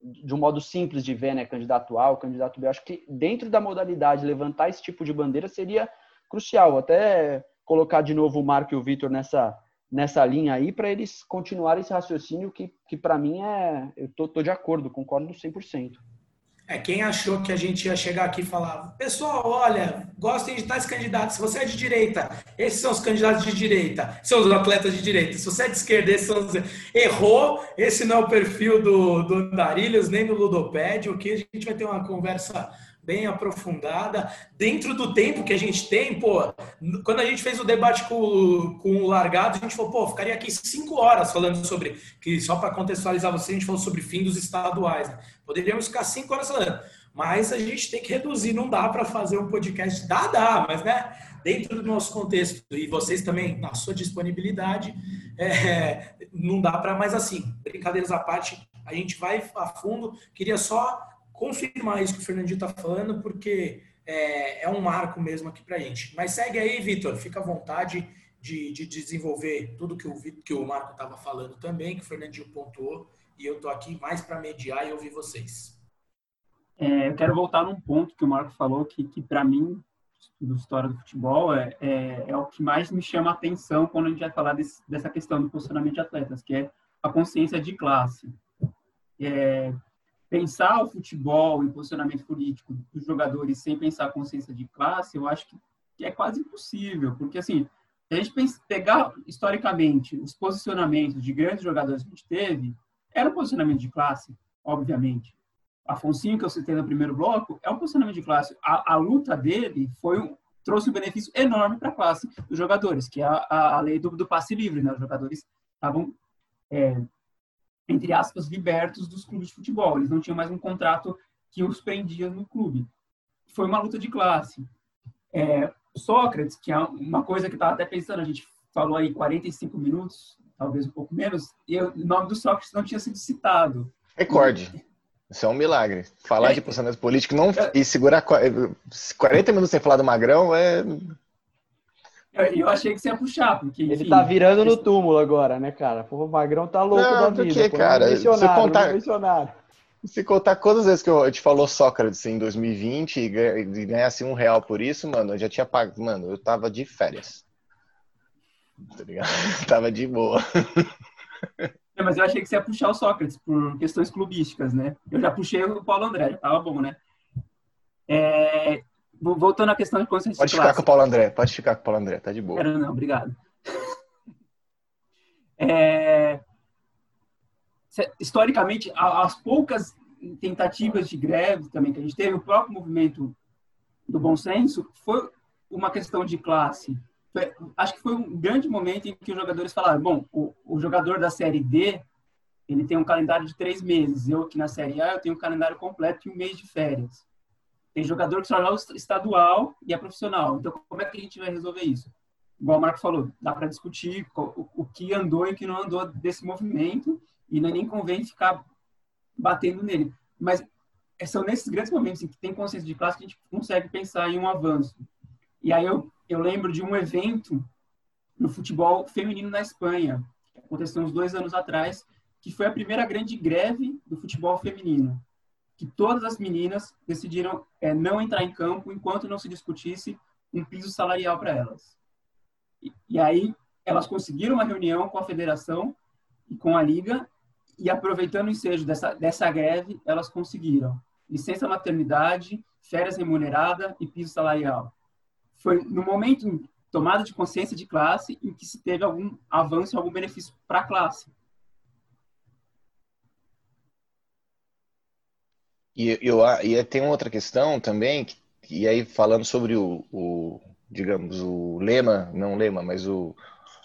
A: de um modo simples de ver, né, candidato A candidato B. Eu acho que dentro da modalidade levantar esse tipo de bandeira seria crucial. Até colocar de novo o Marco e o Vitor nessa nessa linha aí para eles continuarem esse raciocínio que, que para mim é. Eu tô, tô de acordo, concordo 100%.
B: É, quem achou que a gente ia chegar aqui e falar, pessoal, olha, gostem de tais candidatos. Se você é de direita, esses são os candidatos de direita, são os atletas de direita. Se você é de esquerda, esses são os. Errou, esse não é o perfil do, do Darilhos, nem do Ludopédio, que a gente vai ter uma conversa bem aprofundada, dentro do tempo que a gente tem, pô, quando a gente fez o debate com, com o Largado, a gente falou, pô, ficaria aqui cinco horas falando sobre, que só para contextualizar você, a gente falou sobre fim dos estaduais, né? Poderíamos ficar cinco horas falando, mas a gente tem que reduzir, não dá para fazer um podcast, dá, dá, mas né, dentro do nosso contexto, e vocês também, na sua disponibilidade, é, não dá para mais assim, brincadeiras à parte, a gente vai a fundo, queria só confirmar isso que o Fernandinho está falando, porque é, é, um marco mesmo aqui para a gente. Mas segue aí, Vitor, fica à vontade de, de desenvolver tudo que o, que o Marco estava falando também, que o Fernandinho pontuou, e eu estou aqui mais para mediar e ouvir vocês.
D: É, eu quero voltar num ponto que o Marco falou, que, que para mim, do história do futebol, é, é, é, o que mais me chama a atenção quando a gente vai falar desse, dessa questão do posicionamento de atletas, que é a consciência de classe. É, pensar o futebol e o posicionamento político dos jogadores sem pensar a consciência de classe, eu acho que é quase impossível, porque assim, se a gente pegar historicamente os posicionamentos de grandes jogadores que a gente teve, era um posicionamento de classe, obviamente. Afonso, que eu citei no primeiro bloco, é um posicionamento de classe. A, a luta dele foi um, trouxe um benefício enorme para a classe dos jogadores, que é a, a lei do, do, passe livre. Né? Os jogadores estavam é, entre aspas, libertos dos clubes de futebol. Eles não tinham mais um contrato que os prendia no clube. Foi uma luta de classe. É, Sócrates, que é uma coisa que estava até pensando, a gente falou aí 45 minutos, talvez um pouco menos, e o nome do Sócrates não tinha sido citado.
C: Recorde. Isso é um milagre. Falar é, de posicionamento político não, é, e segurar 40 minutos sem falar do Magrão é
D: eu achei que você ia puxar, porque.
A: Enfim, ele tá virando no túmulo agora, né, cara? Pô, o Magrão tá louco não, da vida.
C: Que, cara? Se contar, se contar quantas vezes que eu te falou Sócrates em 2020 e ganhasse um real por isso, mano, eu já tinha pago. Mano, eu tava de férias. Tá ligado? tava de boa.
D: É, mas eu achei que você ia puxar o Sócrates por questões clubísticas, né? Eu já puxei o Paulo André, já tava bom, né? É, voltando à questão de consciência
C: Pode ficar com o Paulo André, pode ficar com o Paulo André, tá de boa.
D: Não, não, obrigado. É, historicamente, as poucas tentativas de greve também que a gente teve, o próprio movimento do bom senso, foi uma questão de classe. Foi, acho que foi um grande momento em que os jogadores falaram, bom, o, o jogador da Série D, ele tem um calendário de três meses. Eu aqui na Série A, eu tenho um calendário completo e um mês de férias. Tem jogador que só joga estadual e é profissional. Então, como é que a gente vai resolver isso? Igual o Marco falou, dá para discutir o, que andou e o que não andou desse movimento e é nem convém ficar batendo nele. Mas é, são nesses grandes momentos em que tem consciência de classe que a gente consegue pensar em um avanço. E aí eu, eu lembro de um evento no futebol feminino na Espanha, que aconteceu uns dois anos atrás, que foi a primeira grande greve do futebol feminino que todas as meninas decidiram é, não entrar em campo enquanto não se discutisse um piso salarial para elas. E, e, aí elas conseguiram uma reunião com a federação e com a liga e aproveitando o ensejo dessa, dessa greve, elas conseguiram licença maternidade, férias remunerada e piso salarial. Foi no momento tomada de consciência de classe em que se teve algum avanço, algum benefício para a classe.
C: E, eu, e tem outra questão também, e aí falando sobre o, o digamos, o lema, não lema, mas o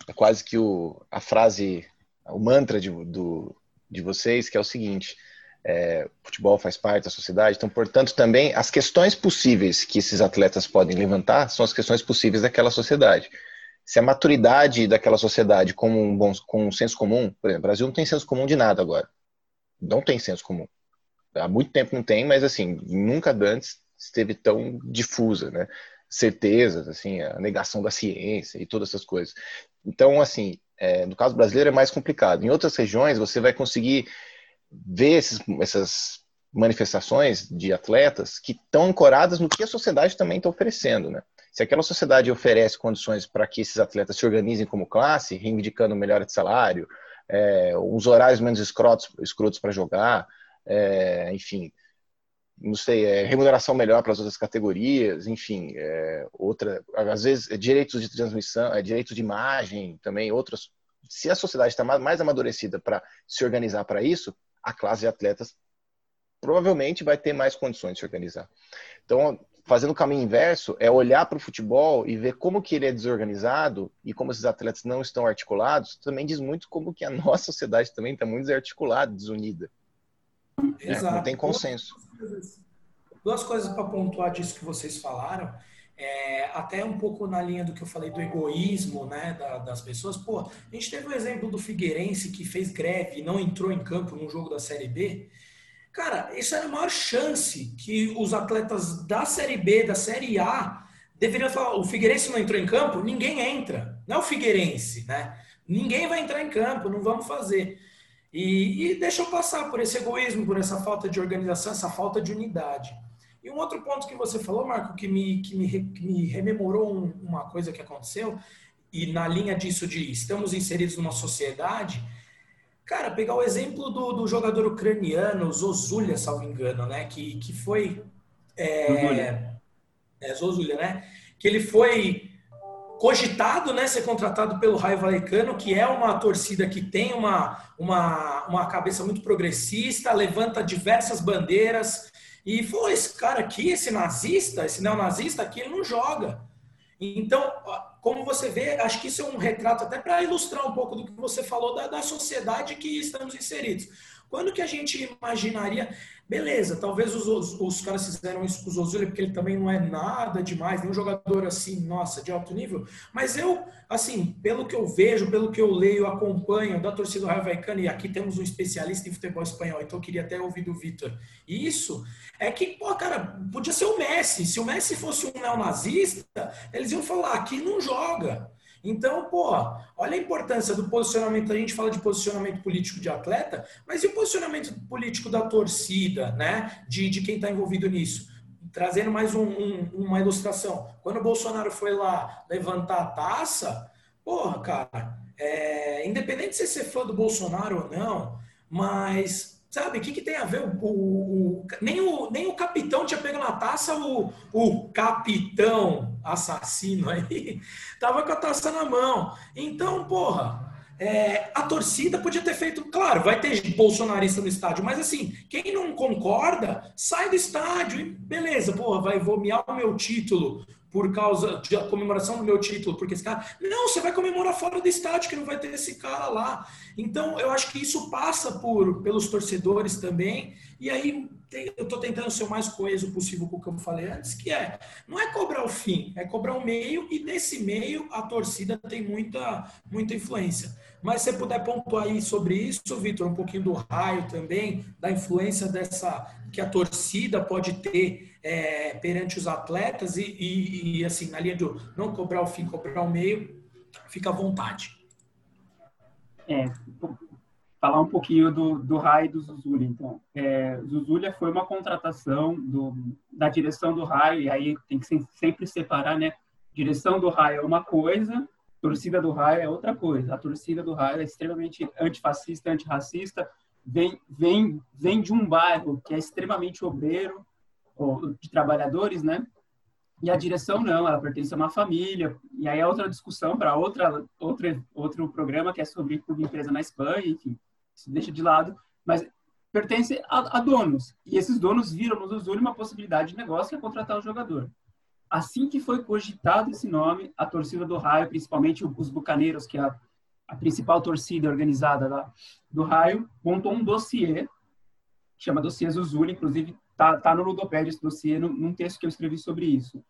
C: é quase que o, a frase, o mantra de, do, de vocês, que é o seguinte, é, futebol faz parte da sociedade, então, portanto, também as questões possíveis que esses atletas podem levantar são as questões possíveis daquela sociedade. Se a maturidade daquela sociedade como um bom com um senso comum, por exemplo, o Brasil não tem senso comum de nada agora. Não tem senso comum há muito tempo não tem, mas assim, nunca antes esteve tão difusa, né? Certezas, assim, a negação da ciência e todas essas coisas. Então, assim, é, no caso brasileiro é mais complicado. Em outras regiões você vai conseguir ver esses, essas manifestações de atletas que estão ancoradas no que a sociedade também está oferecendo, né? Se aquela sociedade oferece condições para que esses atletas se organizem como classe, reivindicando melhora de salário, é, os horários menos escrotos, escrotos para jogar, é, enfim, não sei, é, remuneração melhor para as outras categorias, enfim, é, outra, às vezes, é, direitos de transmissão, é, direitos de imagem, também outras. Se a sociedade está mais amadurecida para se organizar para isso, a classe de atletas provavelmente vai ter mais condições de se organizar. Então, fazendo o caminho inverso, é olhar para o futebol e ver como que ele é desorganizado e como esses atletas não estão articulados, também diz muito como que a nossa sociedade também está muito desarticulada, desunida. Exato. É, não tem consenso.
B: Duas coisas para pontuar disso que vocês falaram. É, até um pouco na linha do que eu falei do egoísmo né, da, das pessoas. Pô, a gente teve o exemplo do Figueirense que fez greve e não entrou em campo num jogo da Série B. Cara, isso era a maior chance que os atletas da Série B, da Série A, deveriam falar: o Figueirense não entrou em campo? Ninguém entra. Não é o Figueirense, né? Ninguém vai entrar em campo, não vamos fazer. E, e deixa eu passar por esse egoísmo, por essa falta de organização, essa falta de unidade. E um outro ponto que você falou, Marco, que me, que me, que me rememorou um, uma coisa que aconteceu, e na linha disso de estamos inseridos numa sociedade, cara, pegar o exemplo do, do jogador ucraniano, Zozulia, salvo engano, né, que, que foi... É, é, Zozulia, né, que ele foi cogitado né, ser contratado pelo Raio Valecano, que é uma torcida que tem uma, uma, uma cabeça muito progressista, levanta diversas bandeiras, e falou: esse cara aqui, esse nazista, esse neonazista aqui, ele não joga. Então, como você vê, acho que isso é um retrato até para ilustrar um pouco do que você falou da, da sociedade que estamos inseridos. Quando que a gente imaginaria, beleza, talvez os, os, os caras fizeram isso com o Zozuli, porque ele também não é nada demais, nenhum jogador assim, nossa, de alto nível, mas eu, assim, pelo que eu vejo, pelo que eu leio, acompanho da torcida do Raio Vaicano, e aqui temos um especialista em futebol espanhol, então eu queria até ouvir do Vitor, isso é que, pô, cara, podia ser o Messi, se o Messi fosse um neonazista, eles iam falar, aqui não joga, então, pô, olha a importância do posicionamento. A gente fala de posicionamento político de atleta, mas e o posicionamento político da torcida, né? De, de quem está envolvido nisso? Trazendo mais um, um, uma ilustração. Quando o Bolsonaro foi lá levantar a taça, porra, cara, é, independente de você ser fã do Bolsonaro ou não, mas Sabe, o que, que tem a ver? O, o, o, nem, o, nem o capitão tinha pego na taça, o, o capitão assassino aí tava com a taça na mão. Então, porra, é, a torcida podia ter feito, claro, vai ter bolsonarista no estádio, mas assim, quem não concorda, sai do estádio e beleza, porra, vai vomiar o meu título por causa da comemoração do meu título, porque esse cara. Não, você vai comemorar fora do estádio, que não vai ter esse cara lá. Então, eu acho que isso passa por pelos torcedores também. E aí, eu estou tentando ser o mais coeso possível com o que eu falei antes, que é, não é cobrar o fim, é cobrar o meio, e nesse meio a torcida tem muita, muita influência. Mas se você puder pontuar aí sobre isso, Vitor, um pouquinho do raio também, da influência dessa que a torcida pode ter é, perante os atletas e, e, e, assim, na linha do não cobrar o fim, cobrar o meio, fica à vontade.
D: É, falar um pouquinho do, do Rai do Zuzulia. Então, é, Zuzulia foi uma contratação do, da direção do Rai, e aí tem que sempre separar, né? Direção do Rai é uma coisa, torcida do Rai é outra coisa. A torcida do Rai é extremamente antifascista, antirracista, vem, vem, vem de um bairro que é extremamente obreiro, de trabalhadores, né? E a direção não, ela pertence a uma família. E aí é outra discussão para outra, outra, outro programa que é sobre empresa na Espanha, enfim, isso deixa de lado. Mas pertence a, a donos. E esses donos viram no Zuzuli uma possibilidade de negócio que é contratar o jogador. Assim que foi cogitado esse nome, a torcida do Raio, principalmente os Bucaneiros, que é a, a principal torcida organizada lá do Raio, montou um dossiê, chama Dossiê Zuzuli, inclusive Tá, tá no Ludopédia esse dossiê, num, num texto que eu escrevi sobre isso.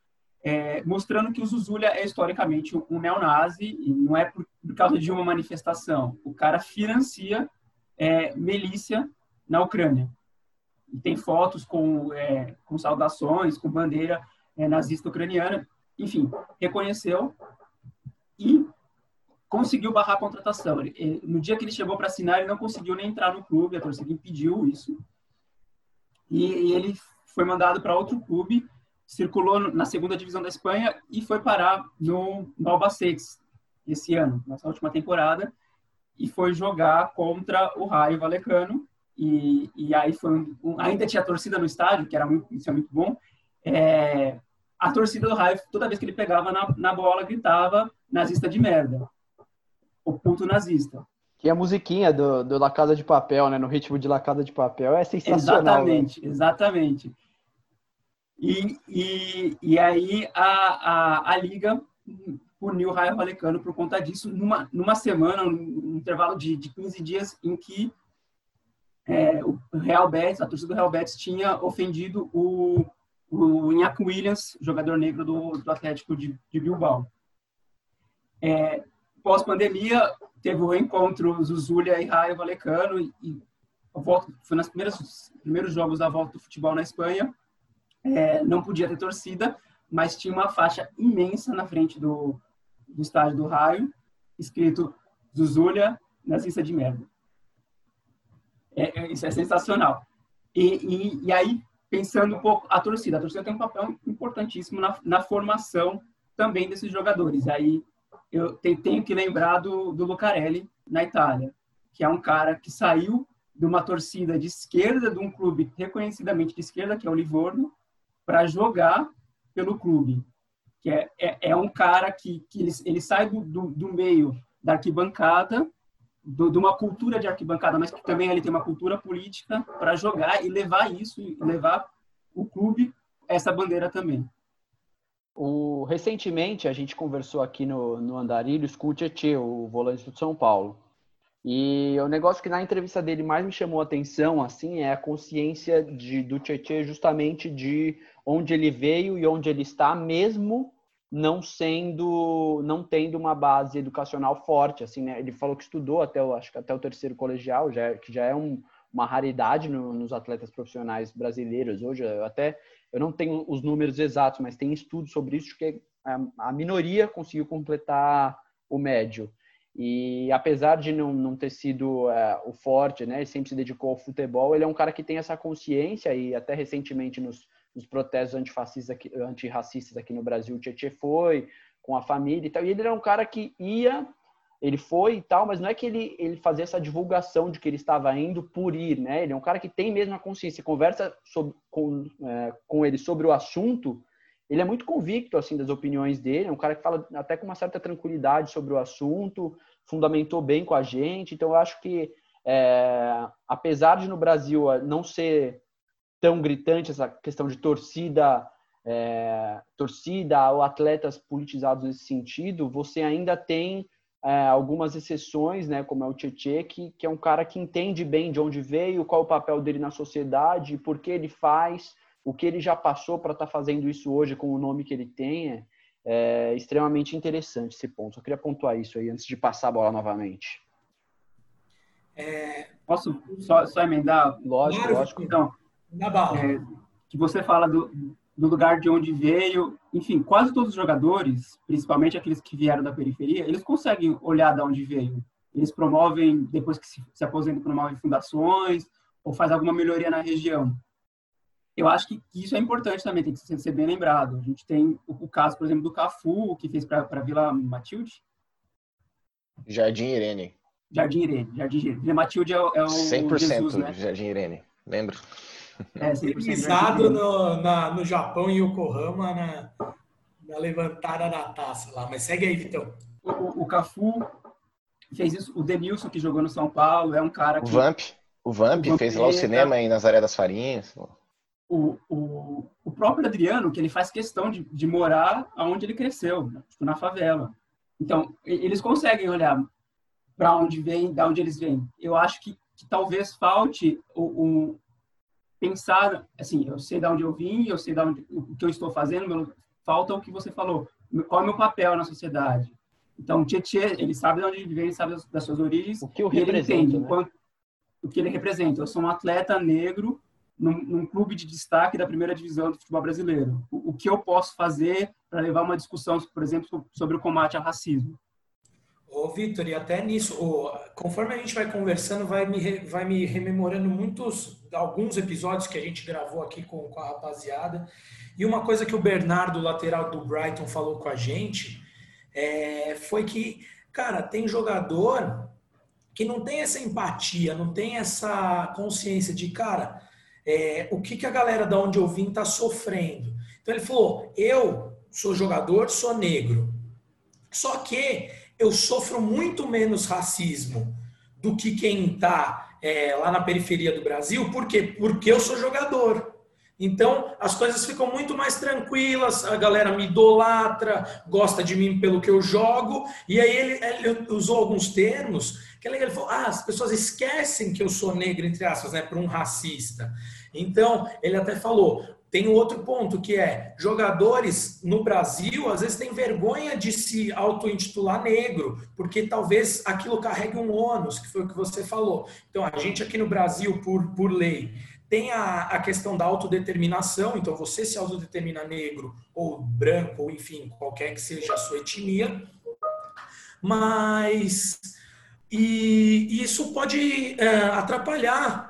D: É, mostrando que o Zuzulia é historicamente um neonazi e não é por, por causa de uma manifestação. O cara financia é, milícia na Ucrânia. E tem fotos com, é, com saudações, com bandeira é, nazista ucraniana. Enfim, reconheceu e conseguiu barrar a contratação. Ele, no dia que ele chegou para assinar, ele não conseguiu nem entrar no clube, a torcida impediu isso e, e ele foi mandado para outro clube, circulou na segunda divisão da Espanha e foi parar no, no Albacete esse ano, nessa última temporada, e foi jogar contra o Raio Valecano e, e aí foi um, um, ainda tinha torcida no estádio, que era muito, isso é muito bom. É, a torcida do Raio, toda vez que ele pegava na, na bola, gritava nazista de merda. O puto nazista.
A: Que é a musiquinha do, do La Casa de Papel, né? No ritmo de La Casa de Papel. É sensacional.
D: Exatamente, né? exatamente. E, e, e aí a, a, a Liga puniu o Raio Valecano por conta disso, numa, numa semana, num intervalo de, de 15 dias, em que é, o Real Betis, a torcida do Real Betis tinha ofendido o, o Iñaki Williams, jogador negro do, do Atlético de, de Bilbao. É, Pós-pandemia, teve o encontro Zuzulia e Raio Valecano, e, e volta, foi nos primeiros, jogos da volta do futebol na Espanha, é, não podia ter torcida, mas tinha uma faixa imensa na frente do, do estádio do Raio, escrito Zuzulia, nazista de merda. É, é, isso é sensacional. E, e, e, aí, pensando um pouco, a torcida. A torcida tem um papel importantíssimo na, na formação também desses jogadores. Aí eu tenho que lembrar do, do Lucarelli, na Itália, que é um cara que saiu de uma torcida de esquerda, de um clube reconhecidamente de esquerda, que é o Livorno, para jogar pelo clube. Que é, é, é, um cara que, que ele, ele sai do, do, do meio da arquibancada do, de uma cultura de arquibancada, mas que também ele tem uma cultura política para jogar e levar isso, levar o clube essa bandeira também.
A: O, recentemente a gente conversou aqui no, no Andarilhos com o Tietê, o volante do São Paulo. E o negócio que na entrevista dele mais me chamou a atenção assim é a consciência de, do Tietê justamente de onde ele veio e onde ele está, mesmo não sendo, não tendo uma base educacional forte, assim, né? Ele falou que estudou até, o, acho que até o terceiro colegial, já, é, que já é um, uma raridade no, nos atletas profissionais brasileiros hoje. Eu até eu não tenho os números exatos, mas tem estudos sobre isso que a, a minoria conseguiu completar o médio. E apesar de não, não ter sido é, o forte, né, ele sempre se dedicou ao futebol, ele é um cara que tem essa consciência e até recentemente nos nos protestos antifascistas aqui, antirracistas aqui no Brasil, o Tietchan foi com a família e tal. E ele era um cara que ia, ele foi e tal, mas não é que ele, ele fazia essa divulgação de que ele estava indo por ir, né? Ele é um cara que tem mesmo a consciência, conversa sobre, com, é, com ele sobre o assunto, ele é muito convicto assim das opiniões dele, é um cara que fala até com uma certa tranquilidade sobre o assunto, fundamentou bem com a gente. Então eu acho que é, apesar de no Brasil não ser tão gritante essa questão de torcida, é, torcida ou atletas politizados nesse sentido, você ainda tem é, algumas exceções, né, como é o Tietchan, que, que é um cara que entende bem de onde veio, qual o papel dele na sociedade, por que ele faz, o que ele já passou para estar tá fazendo isso hoje com o nome que ele tem. É, é extremamente interessante esse ponto. Só queria pontuar isso aí antes de passar a bola novamente.
D: É, posso só, só emendar?
A: Lógico, lógico.
D: Então, na bala. É, que você fala do, do lugar de onde veio, enfim, quase todos os jogadores, principalmente aqueles que vieram da periferia, eles conseguem olhar de onde veio. Eles promovem, depois que se, se aposentam, promovem fundações ou faz alguma melhoria na região. Eu acho que isso é importante também, tem que ser bem lembrado. A gente tem o, o caso, por exemplo, do Cafu, que fez para a Vila Matilde.
C: Jardim Irene.
D: Jardim Irene. Jardim Irene. Vila Matilde é, é o 100% Jesus, né?
C: Jardim Irene, lembra?
B: É, pisado no, na, no Japão, em Yokohama, na, na levantada da taça lá. Mas segue aí, Vitão.
D: O, o Cafu fez isso. O Denilson, que jogou no São Paulo, é um cara que...
C: O Vamp. O Vamp, o fez lá o cinema em Nazaré das Farinhas.
D: O, o, o próprio Adriano, que ele faz questão de, de morar onde ele cresceu, né? tipo, na favela. Então, eles conseguem olhar para onde vem, da onde eles vêm. Eu acho que, que talvez falte o, pensar, assim, eu sei de onde eu vim, eu sei de onde, o que eu estou fazendo, meu, falta o que você falou, qual é o meu papel na sociedade. Então, o Tietchan, ele sabe de onde ele vem, ele sabe das, das suas origens,
A: o que eu ele entende né?
D: o que ele representa. Eu sou um atleta negro num, num, clube de destaque da primeira divisão do futebol brasileiro. O, o que eu posso fazer para levar uma discussão, por exemplo, sobre o combate ao racismo?
B: Ô, Vitor, e até nisso, ô, conforme a gente vai conversando, vai me, vai me rememorando muitos, alguns episódios que a gente gravou aqui com, com a rapaziada. E uma coisa que o Bernardo, lateral do Brighton, falou com a gente é, foi que, cara, tem jogador que não tem essa empatia, não tem essa consciência de, cara, é, o que, que a galera da onde eu vim está sofrendo. Então ele falou: eu sou jogador, sou negro. Só que eu sofro muito menos racismo do que quem está é, lá na periferia do Brasil. Por quê? Porque eu sou jogador. Então, as coisas ficam muito mais tranquilas, a galera me idolatra, gosta de mim pelo que eu jogo. E aí ele, ele usou alguns termos que. Ele falou: ah, as pessoas esquecem que eu sou negro, entre aspas, né, para um racista. Então, ele até falou: tem outro ponto que é jogadores no Brasil às vezes têm vergonha de se auto-intitular negro, porque talvez aquilo carregue um ônus, que foi o que você falou. Então, a gente aqui no Brasil, por, por lei, tem a, a questão da autodeterminação, então você se autodetermina negro ou branco, ou enfim, qualquer que seja a sua etnia, mas e isso pode é, atrapalhar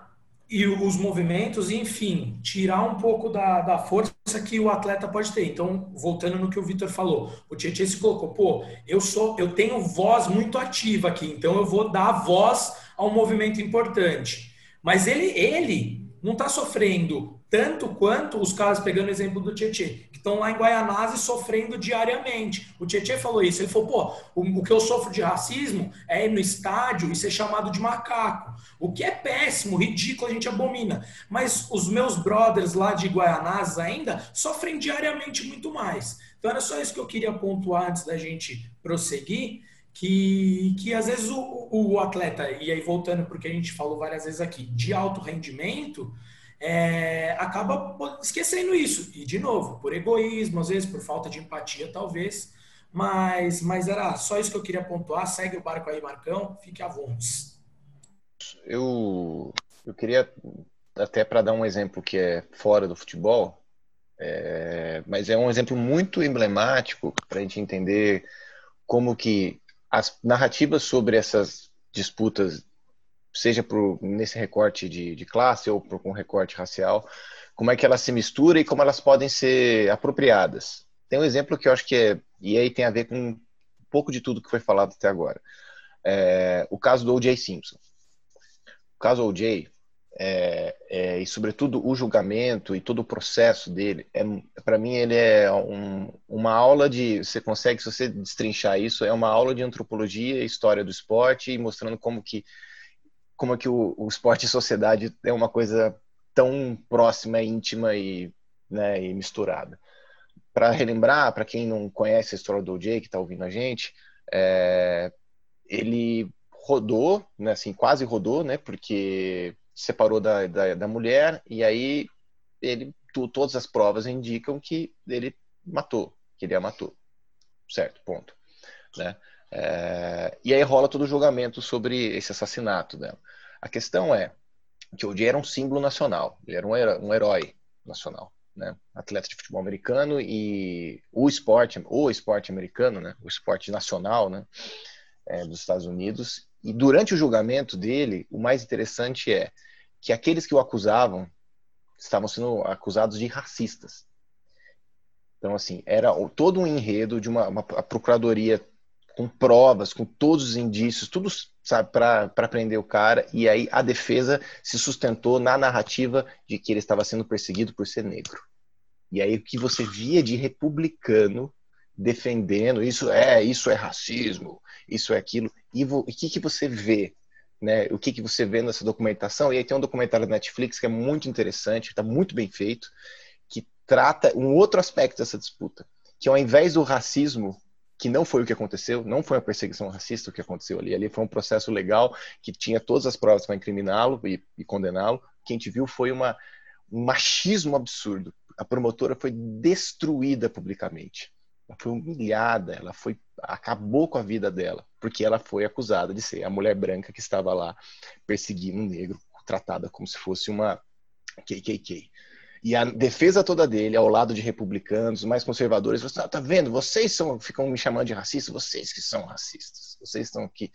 B: e os movimentos, enfim, tirar um pouco da, da força que o atleta pode ter. Então, voltando no que o Vitor falou, o Tietchan se colocou, pô, eu sou, eu tenho voz muito ativa aqui, então eu vou dar voz a um movimento importante. Mas ele, ele não está sofrendo tanto quanto os caras, pegando o exemplo do Tietchan, que estão lá em Guaianazes sofrendo diariamente. O Tietchan falou isso, ele falou, pô, o, o, que eu sofro de racismo é ir no estádio e ser chamado de macaco, o que é péssimo, ridículo, a gente abomina. Mas os meus brothers lá de Guaianazes ainda sofrem diariamente muito mais. Então era só isso que eu queria pontuar antes da gente prosseguir, que, que às vezes o, o atleta, e aí voltando porque a gente falou várias vezes aqui, de alto rendimento, é, acaba esquecendo isso. E, de novo, por egoísmo, às vezes por falta de empatia, talvez. Mas, mas era só isso que eu queria pontuar. Segue o barco aí, Marcão. Fique à vontade.
C: Eu, eu queria, até para dar um exemplo que é fora do futebol, é, mas é um exemplo muito emblemático para a gente entender como que as narrativas sobre essas disputas seja por, nesse recorte de, de classe ou por um recorte racial, como é que elas se misturam e como elas podem ser apropriadas. Tem um exemplo que eu acho que é, e aí tem a ver com um pouco de tudo que foi falado até agora. É, o caso do O.J. Simpson. O caso O.J., é, é, e sobretudo o julgamento e todo o processo dele, é, para mim ele é um, uma aula de, você consegue, se você destrinchar isso, é uma aula de antropologia, história do esporte, e mostrando como que como é que o, o esporte e sociedade é uma coisa tão próxima, íntima e, né, e misturada. Para relembrar, para quem não conhece a história do OJ, que está ouvindo a gente, é, ele rodou, né, assim, quase rodou, né, porque separou da, da, da mulher e aí ele tu, todas as provas indicam que ele matou, que ele a matou, certo? Ponto, né? É, e aí rola todo o julgamento sobre esse assassinato dela. A questão é que o Jay era um símbolo nacional, ele era um herói, um herói nacional, né? Atleta de futebol americano e o esporte, o esporte americano, né? O esporte nacional, né? É, dos Estados Unidos. E durante o julgamento dele, o mais interessante é que aqueles que o acusavam estavam sendo acusados de racistas. Então, assim, era todo um enredo de uma, uma procuradoria com provas, com todos os indícios, tudo, para prender o cara. E aí a defesa se sustentou na narrativa de que ele estava sendo perseguido por ser negro. E aí o que você via de republicano defendendo isso é isso é racismo, isso é aquilo. E o que, que você vê? Né, o que, que você vê nessa documentação? E aí tem um documentário da Netflix que é muito interessante, está muito bem feito, que trata um outro aspecto dessa disputa, que ao invés do racismo que não foi o que aconteceu, não foi uma perseguição racista o que aconteceu ali. Ali foi um processo legal que tinha todas as provas para incriminá-lo e, e condená-lo. O que a gente viu foi uma, um machismo absurdo. A promotora foi destruída publicamente. Ela foi humilhada, ela foi acabou com a vida dela, porque ela foi acusada de ser a mulher branca que estava lá perseguindo um negro, tratada como se fosse uma KKK. E a defesa toda dele, ao lado de republicanos, mais conservadores, você tá vendo? Vocês são, ficam me chamando de racista, vocês que são racistas, vocês estão aqui.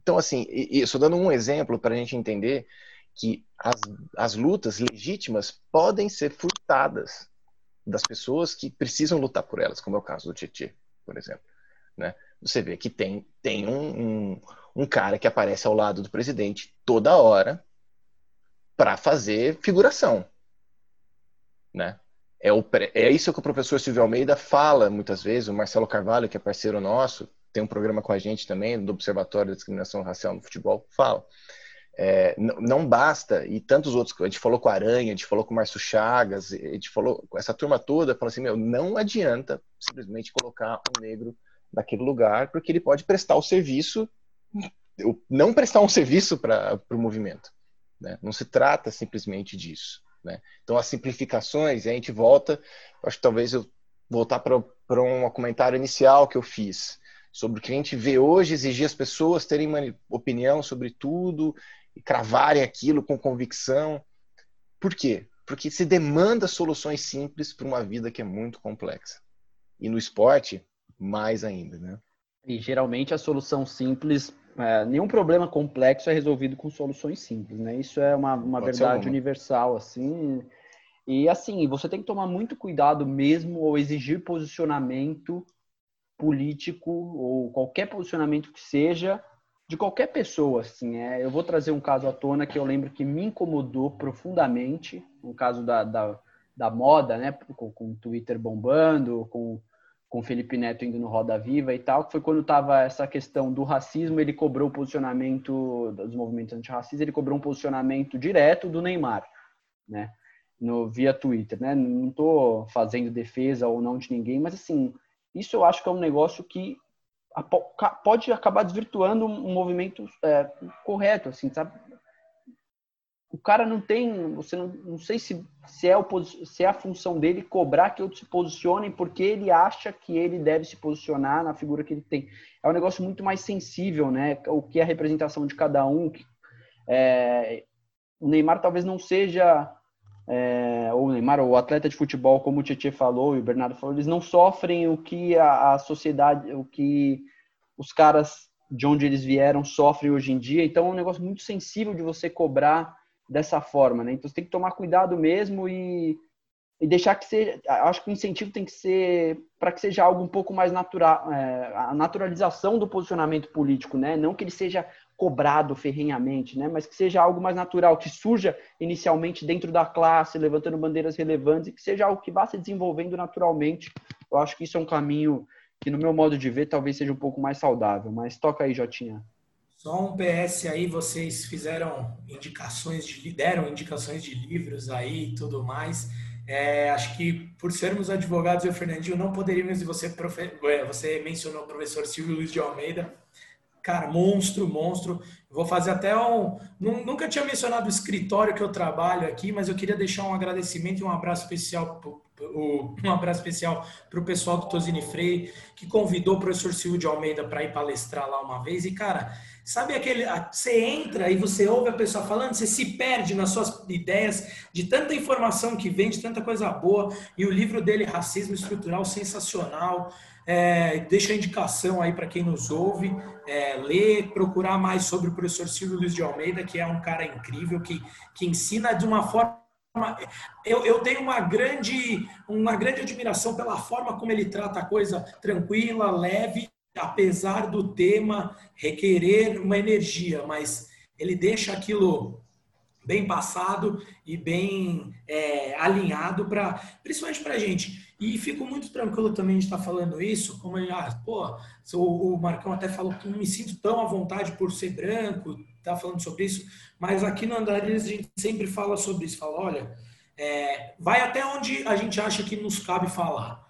C: Então, assim, estou dando um exemplo para a gente entender que as, as lutas legítimas podem ser furtadas das pessoas que precisam lutar por elas, como é o caso do Tietchan, por exemplo. Né? Você vê que tem, tem um, um, um cara que aparece ao lado do presidente toda hora para fazer figuração, né? É, o, é isso que o professor Silvio Almeida fala muitas vezes, o Marcelo Carvalho, que é parceiro nosso, tem um programa com a gente também, do Observatório da Discriminação Racial no Futebol, fala. É, não basta, e tantos outros, a gente falou com a Aranha, a gente falou com o Márcio Chagas, a gente falou com essa turma toda, falou assim, meu, não adianta simplesmente colocar um negro naquele lugar, porque ele pode prestar o serviço, não prestar um serviço para o movimento. Né? Não se trata simplesmente disso. Né? Então, as simplificações, a gente volta, acho que talvez eu voltar para um comentário inicial que eu fiz, sobre o que a gente vê hoje, exigir as pessoas terem uma opinião sobre tudo e cravarem aquilo com convicção. Por quê? Porque se demanda soluções simples para uma vida que é muito complexa. E no esporte, mais ainda, né?
A: E geralmente a solução simples, é, nenhum problema complexo é resolvido com soluções simples, né? Isso é uma, uma verdade universal, assim. E assim, você tem que tomar muito cuidado mesmo ao exigir posicionamento político ou qualquer posicionamento que seja de qualquer pessoa, assim. É, eu vou trazer um caso à tona que eu lembro que me incomodou profundamente, um caso da, da, da moda, né? Com, com o Twitter bombando, com com o Felipe Neto indo no Roda Viva e tal, que foi quando estava essa questão do racismo, ele cobrou o posicionamento dos movimentos antirracistas, ele cobrou um posicionamento direto do Neymar, né? No, via Twitter, né? Não estou fazendo defesa ou não de ninguém, mas assim, isso eu acho que é um negócio que pode acabar desvirtuando um movimento é, correto, assim, sabe? O cara não tem, você não, não sei se, se, é o, se é a função dele cobrar que outros se posicionem porque ele acha que ele deve se posicionar na figura que ele tem. É um negócio muito mais sensível, né? O que é a representação de cada um. É, o Neymar talvez não seja é, ou o Neymar, ou o atleta de futebol, como o Tietchan falou e o Bernardo falou, eles não sofrem o que a, a, sociedade, o que os caras de onde eles vieram sofrem hoje em dia. Então é um negócio muito sensível de você cobrar dessa forma, né? Então você tem que tomar cuidado mesmo e, e deixar que seja. Acho que o incentivo tem que ser para que seja algo um pouco mais natural, é, a naturalização do posicionamento político, né? Não que ele seja cobrado ferrenhamente, né? Mas que seja algo mais natural, que surja inicialmente dentro da classe, levantando bandeiras relevantes, e que seja algo que vá se desenvolvendo naturalmente. Eu acho que isso é um caminho que, no meu modo de ver, talvez seja um pouco mais saudável. Mas toca aí, Jotinha.
B: Só um PS aí, vocês fizeram indicações de deram indicações de livros aí e tudo mais. É, acho que por sermos advogados, eu, Fernandinho, não poderíamos, você, é, você mencionou o professor Silvio Luiz de Almeida, Cara, monstro, monstro. Vou fazer até um. Nunca tinha mencionado o escritório que eu trabalho aqui, mas eu queria deixar um agradecimento e um abraço especial. Um abraço especial para o pessoal do Tosini Freire, que convidou o professor Silvio de Almeida para ir palestrar lá uma vez. E, cara, sabe aquele. Você entra e você ouve a pessoa falando, você se perde nas suas ideias, de tanta informação que vem, de tanta coisa boa. E o livro dele, Racismo Estrutural, sensacional. É, deixa a indicação aí para quem nos ouve, é, ler, procurar mais sobre o professor Silvio Luiz de Almeida, que é um cara incrível, que, que ensina de uma forma. Eu, eu tenho uma grande, uma grande admiração pela forma como ele trata a coisa tranquila, leve, apesar do tema requerer uma energia, mas ele deixa aquilo bem passado e bem é, alinhado para principalmente para a gente e fico muito tranquilo também de estar falando isso, como ah, pô, o Marcão até falou que não me sinto tão à vontade por ser branco, tá falando sobre isso, mas aqui no Andarilhas a gente sempre fala sobre isso, fala, olha, é, vai até onde a gente acha que nos cabe falar.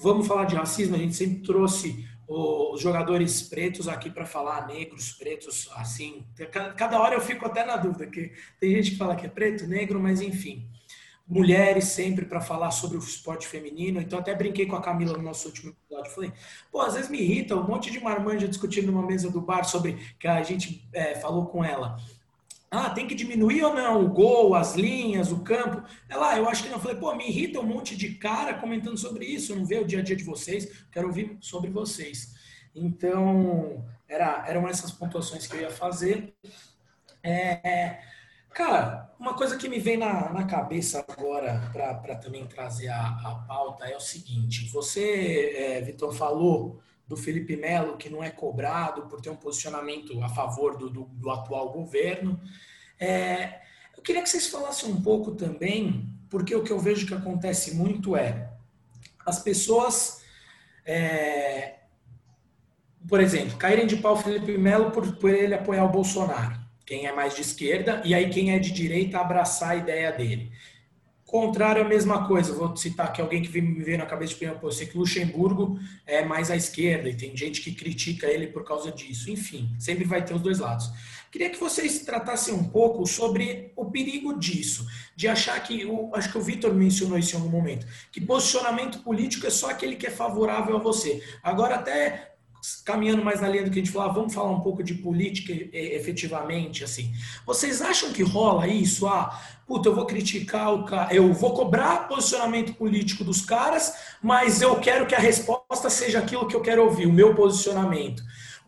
B: Vamos falar de racismo, a gente sempre trouxe os jogadores pretos aqui para falar, negros, pretos, assim. Cada hora eu fico até na dúvida, que tem gente que fala que é preto, negro, mas enfim mulheres sempre para falar sobre o esporte feminino. Então, até brinquei com a Camila no nosso último episódio. Falei, pô, às vezes me irrita um monte de marmanja discutindo numa mesa do bar sobre que a gente é, falou com ela. Ah, tem que diminuir ou não o gol, as linhas, o campo? Ela, ah, eu acho que não. Eu falei, pô, me irrita um monte de cara comentando sobre isso. Eu não vê o dia a dia de vocês, quero ouvir sobre vocês. Então, era, eram essas pontuações que eu ia fazer. É, Cara, uma coisa que me vem na, na cabeça agora para também trazer a, a pauta é o seguinte: você, é, Vitor, falou do Felipe Melo, que não é cobrado por ter um posicionamento a favor do, do, do atual governo. É, eu queria que vocês falassem um pouco também, porque o que eu vejo que acontece muito é as pessoas, é, por exemplo, caírem de pau Felipe Melo por, por ele apoiar o Bolsonaro, quem é mais de esquerda, e aí quem é de direita abraçar a ideia dele. Contrário, a mesma coisa. Vou citar aqui alguém que me veio na cabeça de primeira posição, que Luxemburgo é mais à esquerda e tem gente que critica ele por causa disso. Enfim, sempre vai ter os dois lados. Queria que vocês tratassem um pouco sobre o perigo disso, de achar que, o, acho que o Vitor mencionou isso em algum momento, que posicionamento político é só aquele que é favorável a você. Agora, até caminhando mais na linha do que a gente falava, vamos falar um pouco de política efetivamente, assim. Vocês acham que rola isso? Ah, puta, eu vou criticar o cara, eu vou cobrar posicionamento político dos caras, mas eu quero que a resposta seja aquilo que eu quero ouvir, o meu posicionamento.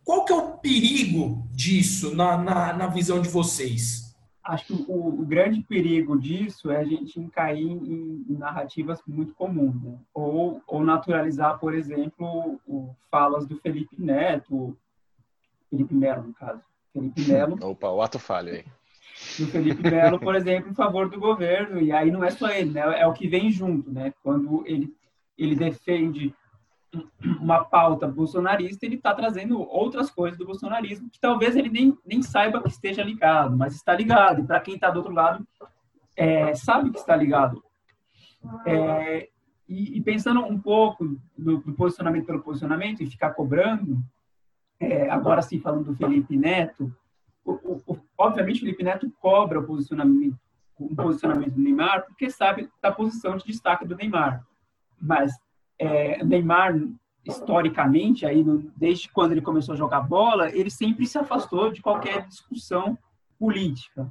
B: Qual que é o perigo disso na, na, na visão de vocês?
D: Acho que o, o, grande perigo disso é a gente cair em, em narrativas muito comuns, né? ou, ou naturalizar, por exemplo, o, falas do Felipe Neto, Felipe Melo, no caso. Felipe Melo.
C: Opa, o ato falho aí.
D: Do Felipe Melo, por exemplo, em favor do governo, e aí não é só ele, né? é o que vem junto, né? Quando ele, ele defende uma pauta bolsonarista, ele está trazendo outras coisas do bolsonarismo que talvez ele nem, nem saiba que esteja ligado, mas está ligado. E para quem está do outro lado, é, sabe que está ligado. É, e, e, pensando um pouco do, do, posicionamento pelo posicionamento e ficar cobrando, é, agora sim falando do Felipe Neto, o, o, obviamente o Felipe Neto cobra o posicionamento, o posicionamento do Neymar porque sabe da posição de destaque do Neymar. Mas é, Neymar, historicamente, aí, desde quando ele começou a jogar bola, ele sempre se afastou de qualquer discussão política.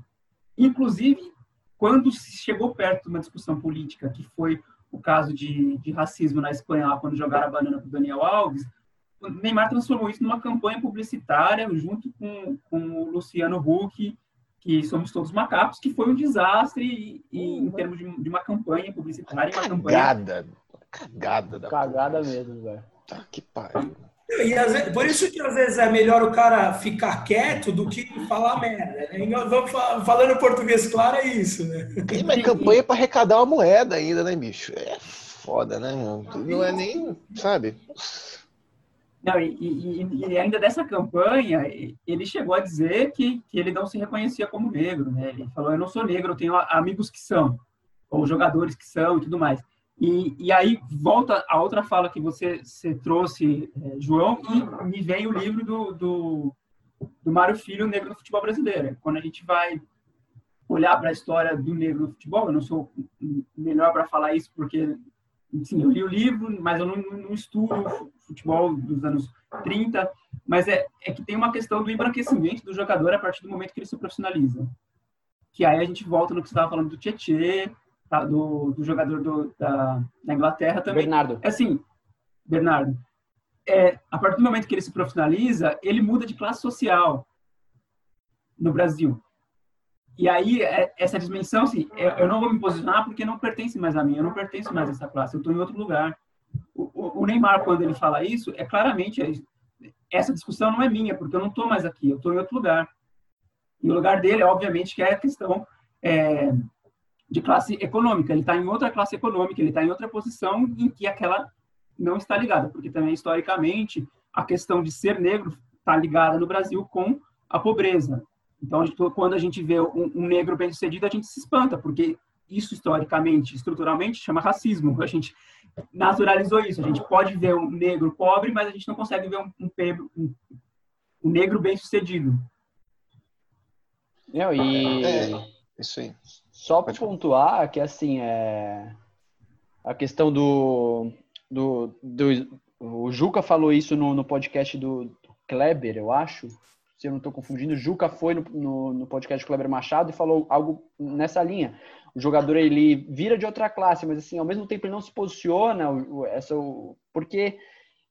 D: Inclusive, quando chegou perto de uma discussão política, que foi o caso de, de racismo na Espanha, lá, quando jogaram a banana para Daniel Alves, o Neymar transformou isso numa campanha publicitária junto com, com o Luciano Huck, que somos todos macacos, que foi um desastre e, e, em termos de, de, uma campanha publicitária. Uma
C: campanha cagada da
A: Cagada porra. mesmo, velho.
C: Tá que pariu.
B: Vezes, por isso que às vezes é melhor o cara ficar quieto do que falar merda. Né? Vamos falando português claro, é isso, né?
C: Tem uma campanha para arrecadar uma moeda ainda, né, bicho? É foda, né? Não é nem, sabe?
D: Não, e, e, e, ainda dessa campanha, ele chegou a dizer que, que ele não se reconhecia como negro, né? Ele falou, eu não sou negro, eu tenho amigos que são, ou jogadores que são e tudo mais. E, e aí volta a outra fala que você, você trouxe, é, João, e me vem o livro do, do, do Mário Filho, Negro no Futebol Brasileiro. Quando a gente vai olhar para a história do negro no futebol, eu não sou melhor para falar isso porque, sim, eu li o livro, mas eu não, não estudo futebol dos anos 30, mas é, é que tem uma questão do embranquecimento do jogador a partir do momento que ele se profissionaliza. Que aí a gente volta no que você estava falando do Tietê, tá, do, do, jogador do, da, da, Inglaterra também.
A: Bernardo.
D: É assim, Bernardo. É, a partir do momento que ele se profissionaliza, ele muda de classe social no Brasil. E aí, é, essa dimensão, assim, eu não vou me posicionar porque não pertence mais a mim, eu não pertenço mais a essa classe, eu estou em outro lugar. O, o, Neymar, quando ele fala isso, é claramente, essa discussão não é minha, porque eu não estou mais aqui, eu estou em outro lugar. E o lugar dele, obviamente, que é a questão é, de classe econômica. Ele está em outra classe econômica, ele está em outra posição em que aquela não está ligada, porque também historicamente a questão de ser negro está ligada no Brasil com a pobreza. Então, a gente, quando a gente vê um, um negro bem-sucedido, a gente se espanta, porque isso historicamente, estruturalmente, chama racismo. A gente naturalizou isso. A gente pode ver um negro pobre, mas a gente não consegue ver um, um, um negro bem-sucedido.
A: Não, e... É, isso aí. Só para pontuar que, assim, é... a questão do, do, do... O Juca falou isso no, no podcast do, do Kleber, eu acho, se eu não estou confundindo, Juca foi no, no, no, podcast do Kleber Machado e falou algo nessa linha. O jogador ele vira de outra classe, mas assim, ao mesmo tempo ele não se posiciona, essa, porque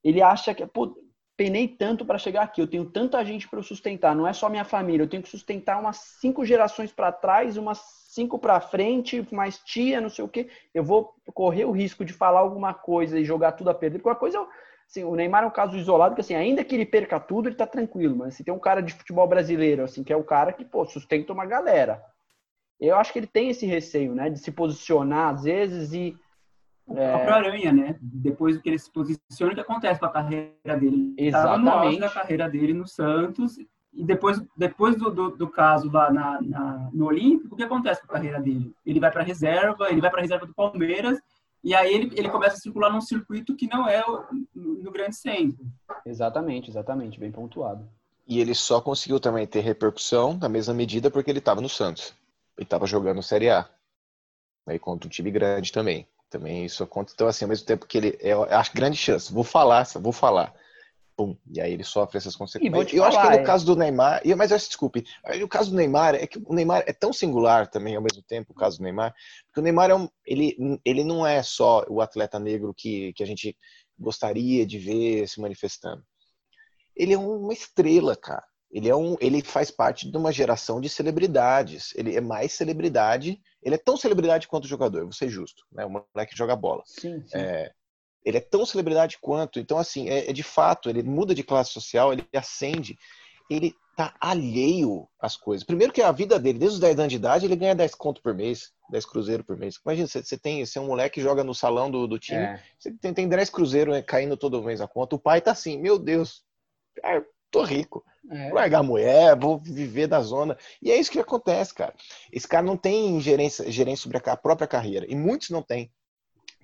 A: ele acha que, pô, penei tanto para chegar aqui, eu tenho tanta gente para sustentar, não é só minha família, eu tenho que sustentar umas cinco gerações para trás, umas cinco para frente, mais tia, não sei o quê. Eu vou correr o risco de falar alguma coisa e jogar tudo a perder. Qualquer coisa, eu, assim, o Neymar é um caso isolado que, assim, ainda que ele perca tudo, ele tá tranquilo. Mas se assim, tem um cara de futebol brasileiro, assim, que é o cara que, pô, sustenta uma galera. Eu acho que ele tem esse receio, né, de se posicionar às vezes e
D: o é... próprio Aranha, né? Depois que ele se posiciona, o que acontece com a carreira dele?
A: Exatamente.
D: a carreira dele no Santos e depois, depois do, do, do caso lá na, na, no Olímpico, o que acontece com a carreira dele? Ele vai para reserva, ele vai para a reserva do Palmeiras e aí ele, ele começa a circular num circuito que não é o, no grande centro.
A: Exatamente, exatamente, bem pontuado.
C: E ele só conseguiu também ter repercussão na mesma medida porque ele estava no Santos. Ele estava jogando Série A. Aí contra um time grande também. Também isso conta. Então, assim, ao mesmo tempo que ele. Eu acho grande chance. Vou falar, vou falar. Pum, e aí ele sofre essas consequências. eu falar, acho que no é... caso do Neymar, mas eu desculpe, o caso do Neymar é que o Neymar é tão singular também ao mesmo tempo, o caso do Neymar, porque o Neymar é um, ele, ele não é só o atleta negro que, que a gente gostaria de ver se manifestando. Ele é uma estrela, cara. Ele, é um, ele faz parte de uma geração de celebridades. Ele é mais celebridade. Ele é tão celebridade quanto jogador, vou ser justo. Né? O moleque joga bola.
A: Sim, sim.
C: É, ele é tão celebridade quanto. Então, assim, é, é, de fato, ele muda de classe social, ele acende. Ele tá alheio às coisas. Primeiro que a vida dele, desde os 10 anos de idade, ele ganha 10 conto por mês, 10 cruzeiro por mês. Imagina, você, você tem, você é um moleque que joga no salão do, do time, é. você tem, tem 10 cruzeiro né, caindo todo mês a conta. O pai tá assim, meu Deus, cara, tô rico. É. Vou largar a mulher, vou viver da zona. E é isso que acontece, cara. Esse cara não tem gerência, gerência sobre a própria carreira. E muitos não têm.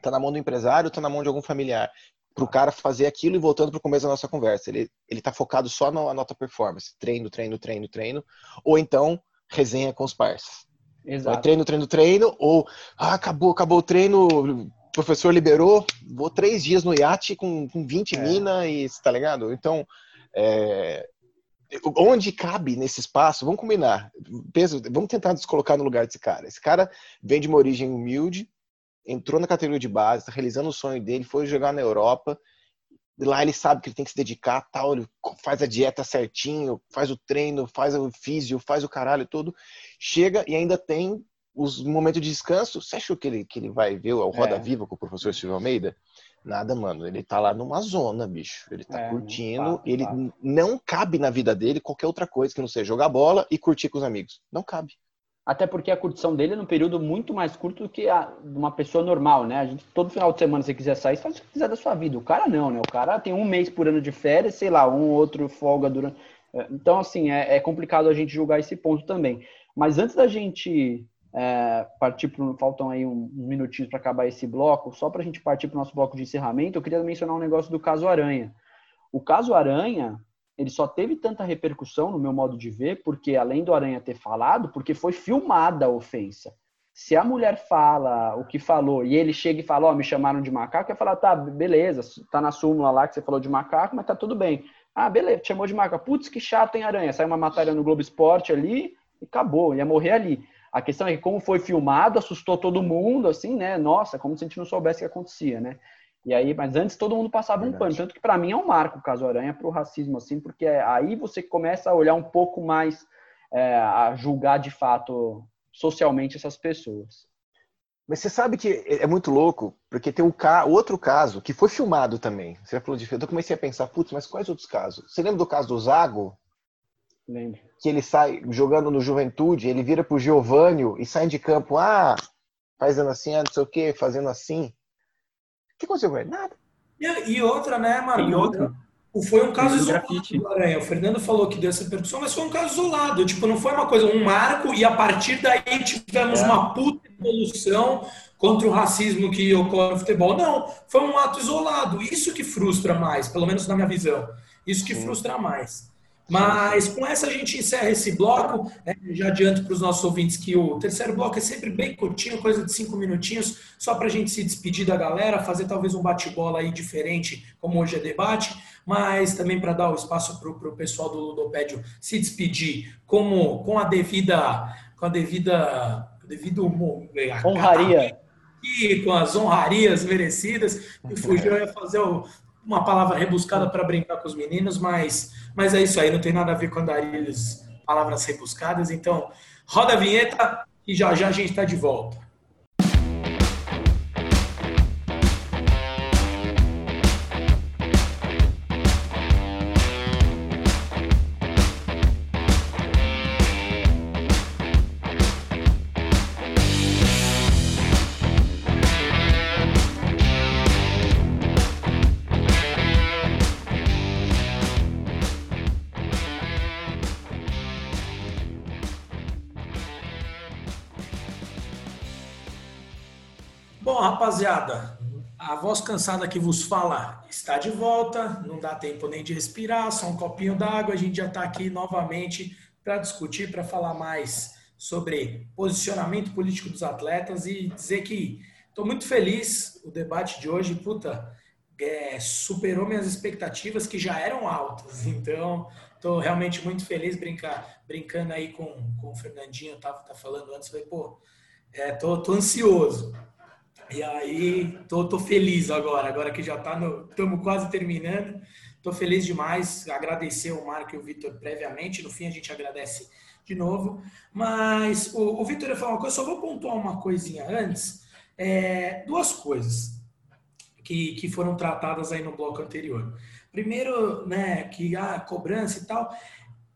C: Tá na mão do empresário, tá na mão de algum familiar. Para o cara fazer aquilo e voltando para o começo da nossa conversa. Ele, ele tá focado só na nota performance. Treino, treino, treino, treino. Ou então, resenha com os parceiros.
A: Exato.
C: treino, treino, treino. Ou, ah, acabou, acabou o treino, o professor liberou, vou três dias no iate com, com 20 é. mina e tá ligado? Então, é, onde cabe nesse espaço, vamos combinar, pensa, vamos tentar nos colocar no lugar desse cara. Esse cara vem de uma origem humilde, entrou na categoria de base, está realizando o sonho dele, foi jogar na Europa, lá ele sabe que ele tem que se dedicar, tal, ele faz a dieta certinho, faz o treino, faz o físio, faz o caralho todo, chega e ainda tem os momentos de descanso. Você achou que ele, que ele vai ver o Roda é. Viva com o professor Silvio Almeida? Nada, mano. Ele tá lá numa zona, bicho. Ele tá é, curtindo. Tá, ele tá. não cabe na vida dele qualquer outra coisa que não seja jogar bola e curtir com os amigos. Não cabe.
A: Até porque a curtição dele é num período muito mais curto do que a de uma pessoa normal, né? A gente, todo final de semana, se quiser sair, faz o que quiser da sua vida. O cara não, né? O cara tem um mês por ano de férias, sei lá, um outro folga durante. É, então, assim, é, é complicado a gente julgar esse ponto também. Mas antes da gente é, partir para faltam aí uns minutinhos para acabar esse bloco, só para a gente partir para o nosso bloco de encerramento, eu queria mencionar um negócio do caso Aranha. O caso Aranha, ele só teve tanta repercussão no meu modo de ver, porque além do Aranha ter falado, porque foi filmada a ofensa. Se a mulher fala o que falou e ele chega e fala, ó, oh, me chamaram de macaco, eu falar, tá, beleza, tá na súmula lá que você falou de macaco, mas tá tudo bem. Ah, beleza, chamou de macaco. Putz, que chato, hein, Aranha? Sai uma matéria no Globo Esporte ali e acabou, ia morrer ali. A questão é que como foi filmado, assustou todo mundo, assim, né? Nossa, como se a gente não soubesse o que acontecia, né? E aí, mas antes todo mundo passava Verdade. um pano. Tanto que para mim é um marco o caso Aranha para o racismo, assim, porque aí você começa a olhar um pouco mais, é, a julgar de fato socialmente essas pessoas.
C: Mas você sabe que é muito louco, porque tem um ca... outro caso que foi filmado também. Você já falou de. Eu comecei a pensar, putz, mas quais outros casos? Você lembra do caso do Zago?
A: Lembro.
C: Que ele sai jogando no Juventude, ele vira pro Giovânio e sai de campo, ah, fazendo assim, ah, não sei o quê, fazendo assim. O que aconteceu com ele? Nada.
B: E, outra, né, Marco?
D: E outra.
B: Foi um caso isolado do Aranha. O Fernando falou que deu essa repercussão, mas foi um caso isolado. Tipo, não foi uma coisa, um marco, e a partir daí tivemos é. uma puta evolução contra o racismo que ocorre no futebol. Não, foi um ato isolado. Isso que frustra mais, pelo menos na minha visão. Isso que Sim. frustra mais. Mas com essa a gente encerra esse bloco. É, já adianto para os nossos ouvintes que o terceiro bloco é sempre bem curtinho, coisa de cinco minutinhos, só para a gente se despedir da galera, fazer talvez um bate-bola aí diferente, como hoje é debate, mas também para dar o espaço para o pessoal do Ludopédio se despedir como, com a devida. Com a devida. Devido
A: honraria.
B: E com as honrarias merecidas. E fugiu, ia fazer o, uma palavra rebuscada para brincar com os meninos, mas, mas é isso aí, não tem nada a ver com andarilhos, palavras rebuscadas. Então, roda a vinheta e já já a gente está de volta. Rapaziada, a voz cansada que vos fala está de volta, não dá tempo nem de respirar, só um copinho d'água, a gente já está aqui novamente para discutir, para falar mais sobre posicionamento político dos atletas e dizer que estou muito feliz, o debate de hoje, puta, é, superou minhas expectativas que já eram altas, então estou realmente muito feliz brincar, brincando aí com, com o Fernandinho, eu tava, tá falando antes, falei, pô, é, tô, tô ansioso, e aí, tô, tô feliz agora, agora que já tá no. Estamos quase terminando. Tô feliz demais. Agradecer o Marco e o Vitor previamente. No fim, a gente agradece de novo. Mas o, o Vitor ia falar uma coisa, só vou pontuar uma coisinha antes. É, duas coisas que, que foram tratadas aí no bloco anterior. Primeiro, né, que a ah, cobrança e tal.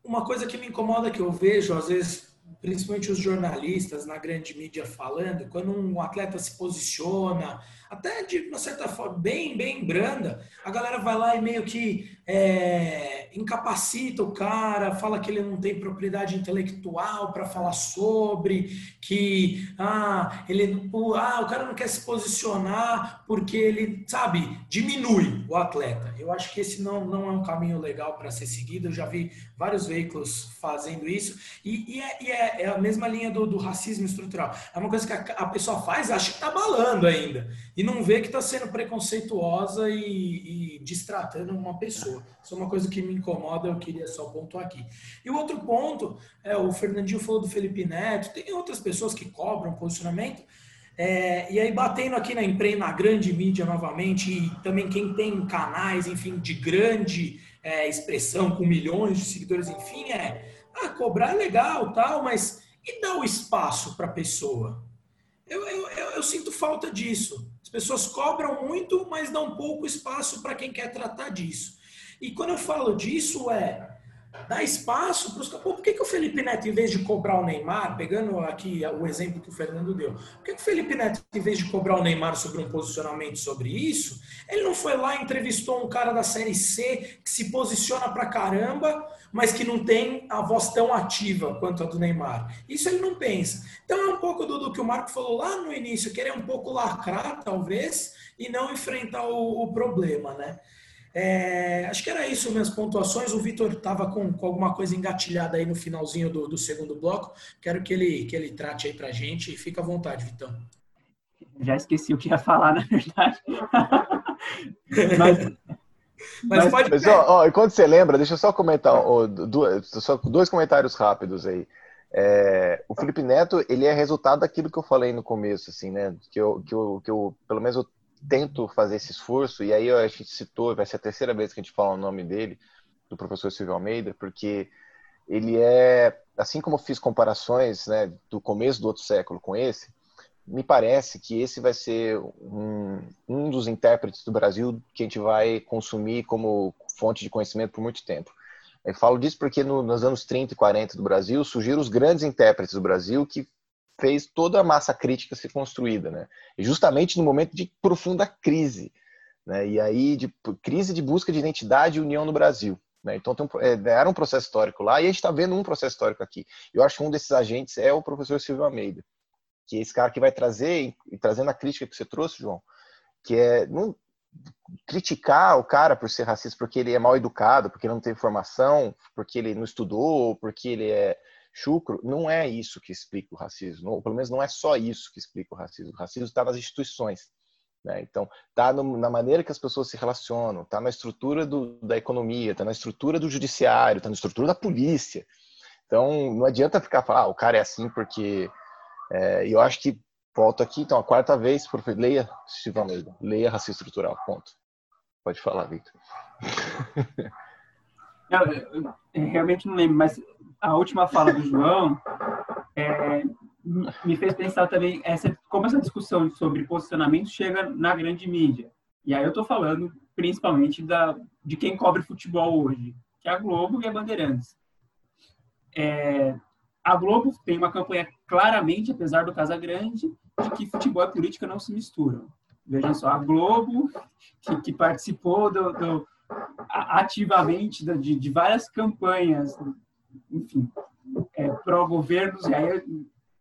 B: Uma coisa que me incomoda que eu vejo, às vezes, principalmente os jornalistas na grande mídia falando, quando um atleta se posiciona, até de uma certa forma bem, bem branda, a galera vai lá e meio que é, incapacita o cara, fala que ele não tem propriedade intelectual para falar sobre, que ah, ele, ah, o cara não quer se posicionar porque ele, sabe, diminui o atleta. Eu acho que esse não, não é um caminho legal para ser seguido. Eu já vi vários veículos fazendo isso e, e, é, e é, é, a mesma linha do, do, racismo estrutural. É uma coisa que a, a pessoa faz, acha que está balando ainda e não vê que está sendo preconceituosa e, e distratando uma pessoa. Isso é uma coisa que me incomoda, eu queria só pontuar aqui. E o outro ponto, é, o Fernandinho falou do Felipe Neto, tem outras pessoas que cobram posicionamento, é, e aí batendo aqui na imprensa, na grande mídia novamente, e também quem tem canais, enfim, de grande é, expressão, com milhões de seguidores, enfim, é, ah, cobrar é legal, tal, mas e dar o espaço para a pessoa? Eu, eu, eu, eu, sinto falta disso. As pessoas cobram muito, mas dão pouco espaço para quem quer tratar disso. E quando eu falo disso, é dar espaço para os. Por que, que o Felipe Neto, em vez de cobrar o Neymar, pegando aqui o exemplo que o Fernando deu, por que, que o Felipe Neto, em vez de cobrar o Neymar sobre um posicionamento sobre isso, ele não foi lá e entrevistou um cara da Série C que se posiciona pra caramba, mas que não tem a voz tão ativa quanto a do Neymar? Isso ele não pensa. Então é um pouco do, do que o Marco falou lá no início, querer um pouco lacrar, talvez, e não enfrentar o, o problema, né? É, acho que era isso minhas pontuações. O Vitor estava com, com, alguma coisa engatilhada aí no finalzinho do, do, segundo bloco. Quero que ele, que ele trate aí para gente. Fica à vontade, Vitão.
D: Já esqueci o que ia falar, na verdade.
C: mas, mas, mas, pode. Mas, ó, ó, enquanto você lembra, deixa eu só comentar ó, dois, só dois comentários rápidos aí. É, o Felipe Neto, ele é resultado daquilo que eu falei no começo, assim, né? Que eu, que eu, que eu pelo menos eu tento fazer esse esforço, e aí a gente citou, vai ser a terceira vez que a gente fala o nome dele, do professor Silvio Almeida, porque ele é, assim como eu fiz comparações né, do começo do outro século com esse, me parece que esse vai ser um, um dos intérpretes do Brasil que a gente vai consumir como fonte de conhecimento por muito tempo. Eu falo disso porque no, nos anos 30 e 40 do Brasil surgiram os grandes intérpretes do Brasil que fez toda a massa crítica ser construída, né? E justamente no momento de profunda crise, né? E aí de crise de busca de identidade e união no Brasil. Né? Então um, é, era um processo histórico lá e a gente está vendo um processo histórico aqui. Eu acho que um desses agentes é o professor Silvio Almeida, que é esse cara que vai trazer e trazendo a crítica que você trouxe, João, que é não criticar o cara por ser racista porque ele é mal educado, porque ele não tem formação, porque ele não estudou, porque ele é chucro, não é isso que explica o racismo, ou pelo menos não é só isso que explica o racismo. O racismo está nas instituições. Né? Então, está na maneira que as pessoas se relacionam, está na estrutura do, da economia, está na estrutura do judiciário, está na estrutura da polícia. Então, não adianta ficar falando, ah, o cara é assim porque. É, eu acho que volto aqui, então, a quarta vez, por leia, Almeida, leia racismo estrutural, ponto. Pode falar, Victor.
D: Eu, eu, realmente não lembro, mas a última fala do João é, me fez pensar também essa, como essa discussão sobre posicionamento chega na grande mídia. E aí eu estou falando principalmente da, de quem cobre futebol hoje, que é a Globo e a Bandeirantes. É, a Globo tem uma campanha claramente, apesar do Casagrande, de que futebol e política não se misturam. Vejam só, a Globo, que, que participou do, do ativamente de, de várias campanhas, enfim, é, pró-governos, e aí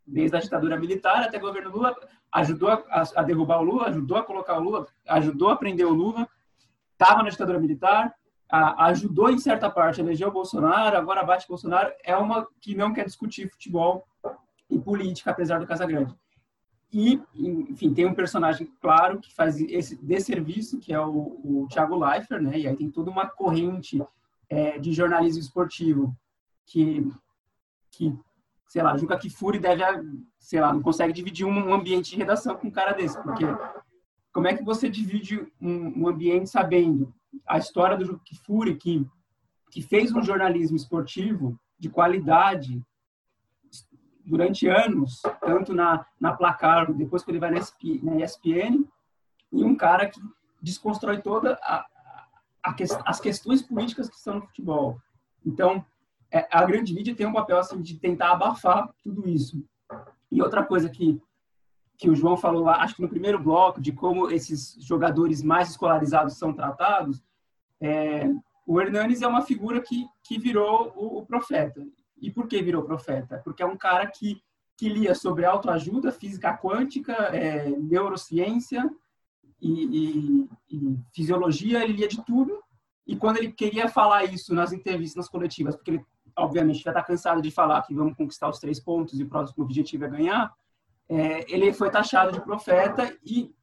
D: desde a ditadura militar até o governo Lula, ajudou a, a, derrubar o Lula, ajudou a colocar o Lula, ajudou a prender o Lula, estava na ditadura militar, a, ajudou em certa parte a eleger o Bolsonaro, agora bate Bolsonaro, é uma que não quer discutir futebol e política, apesar do Casagrande. E, enfim, tem um personagem, claro, que faz esse desserviço, que é o, o Thiago Leifert, né? E aí tem toda uma corrente é, de jornalismo esportivo que, que sei lá, Juca Kifuri deve, sei lá, não consegue dividir um ambiente de redação com um cara desse, porque como é que você divide um, ambiente sabendo a história do Juca Kifuri, que, que fez um jornalismo esportivo de qualidade durante anos, tanto na, na Placar, depois que ele vai na, na ESPN, e um cara que desconstrói toda a, a as questões políticas que estão no futebol. Então, a grande mídia tem um papel assim, de tentar abafar tudo isso. E outra coisa que, que o João falou lá, acho que no primeiro bloco, de como esses jogadores mais escolarizados são tratados, é, o Hernanes é uma figura que, que virou o, o profeta. E por que virou profeta? Porque é um cara que, que lia sobre autoajuda, física quântica, é, neurociência e, e, e, fisiologia, ele lia de tudo. E quando ele queria falar isso nas entrevistas, nas coletivas, porque ele, obviamente, já está cansado de falar que vamos conquistar os três pontos e o próximo objetivo é ganhar, é, ele foi taxado de profeta e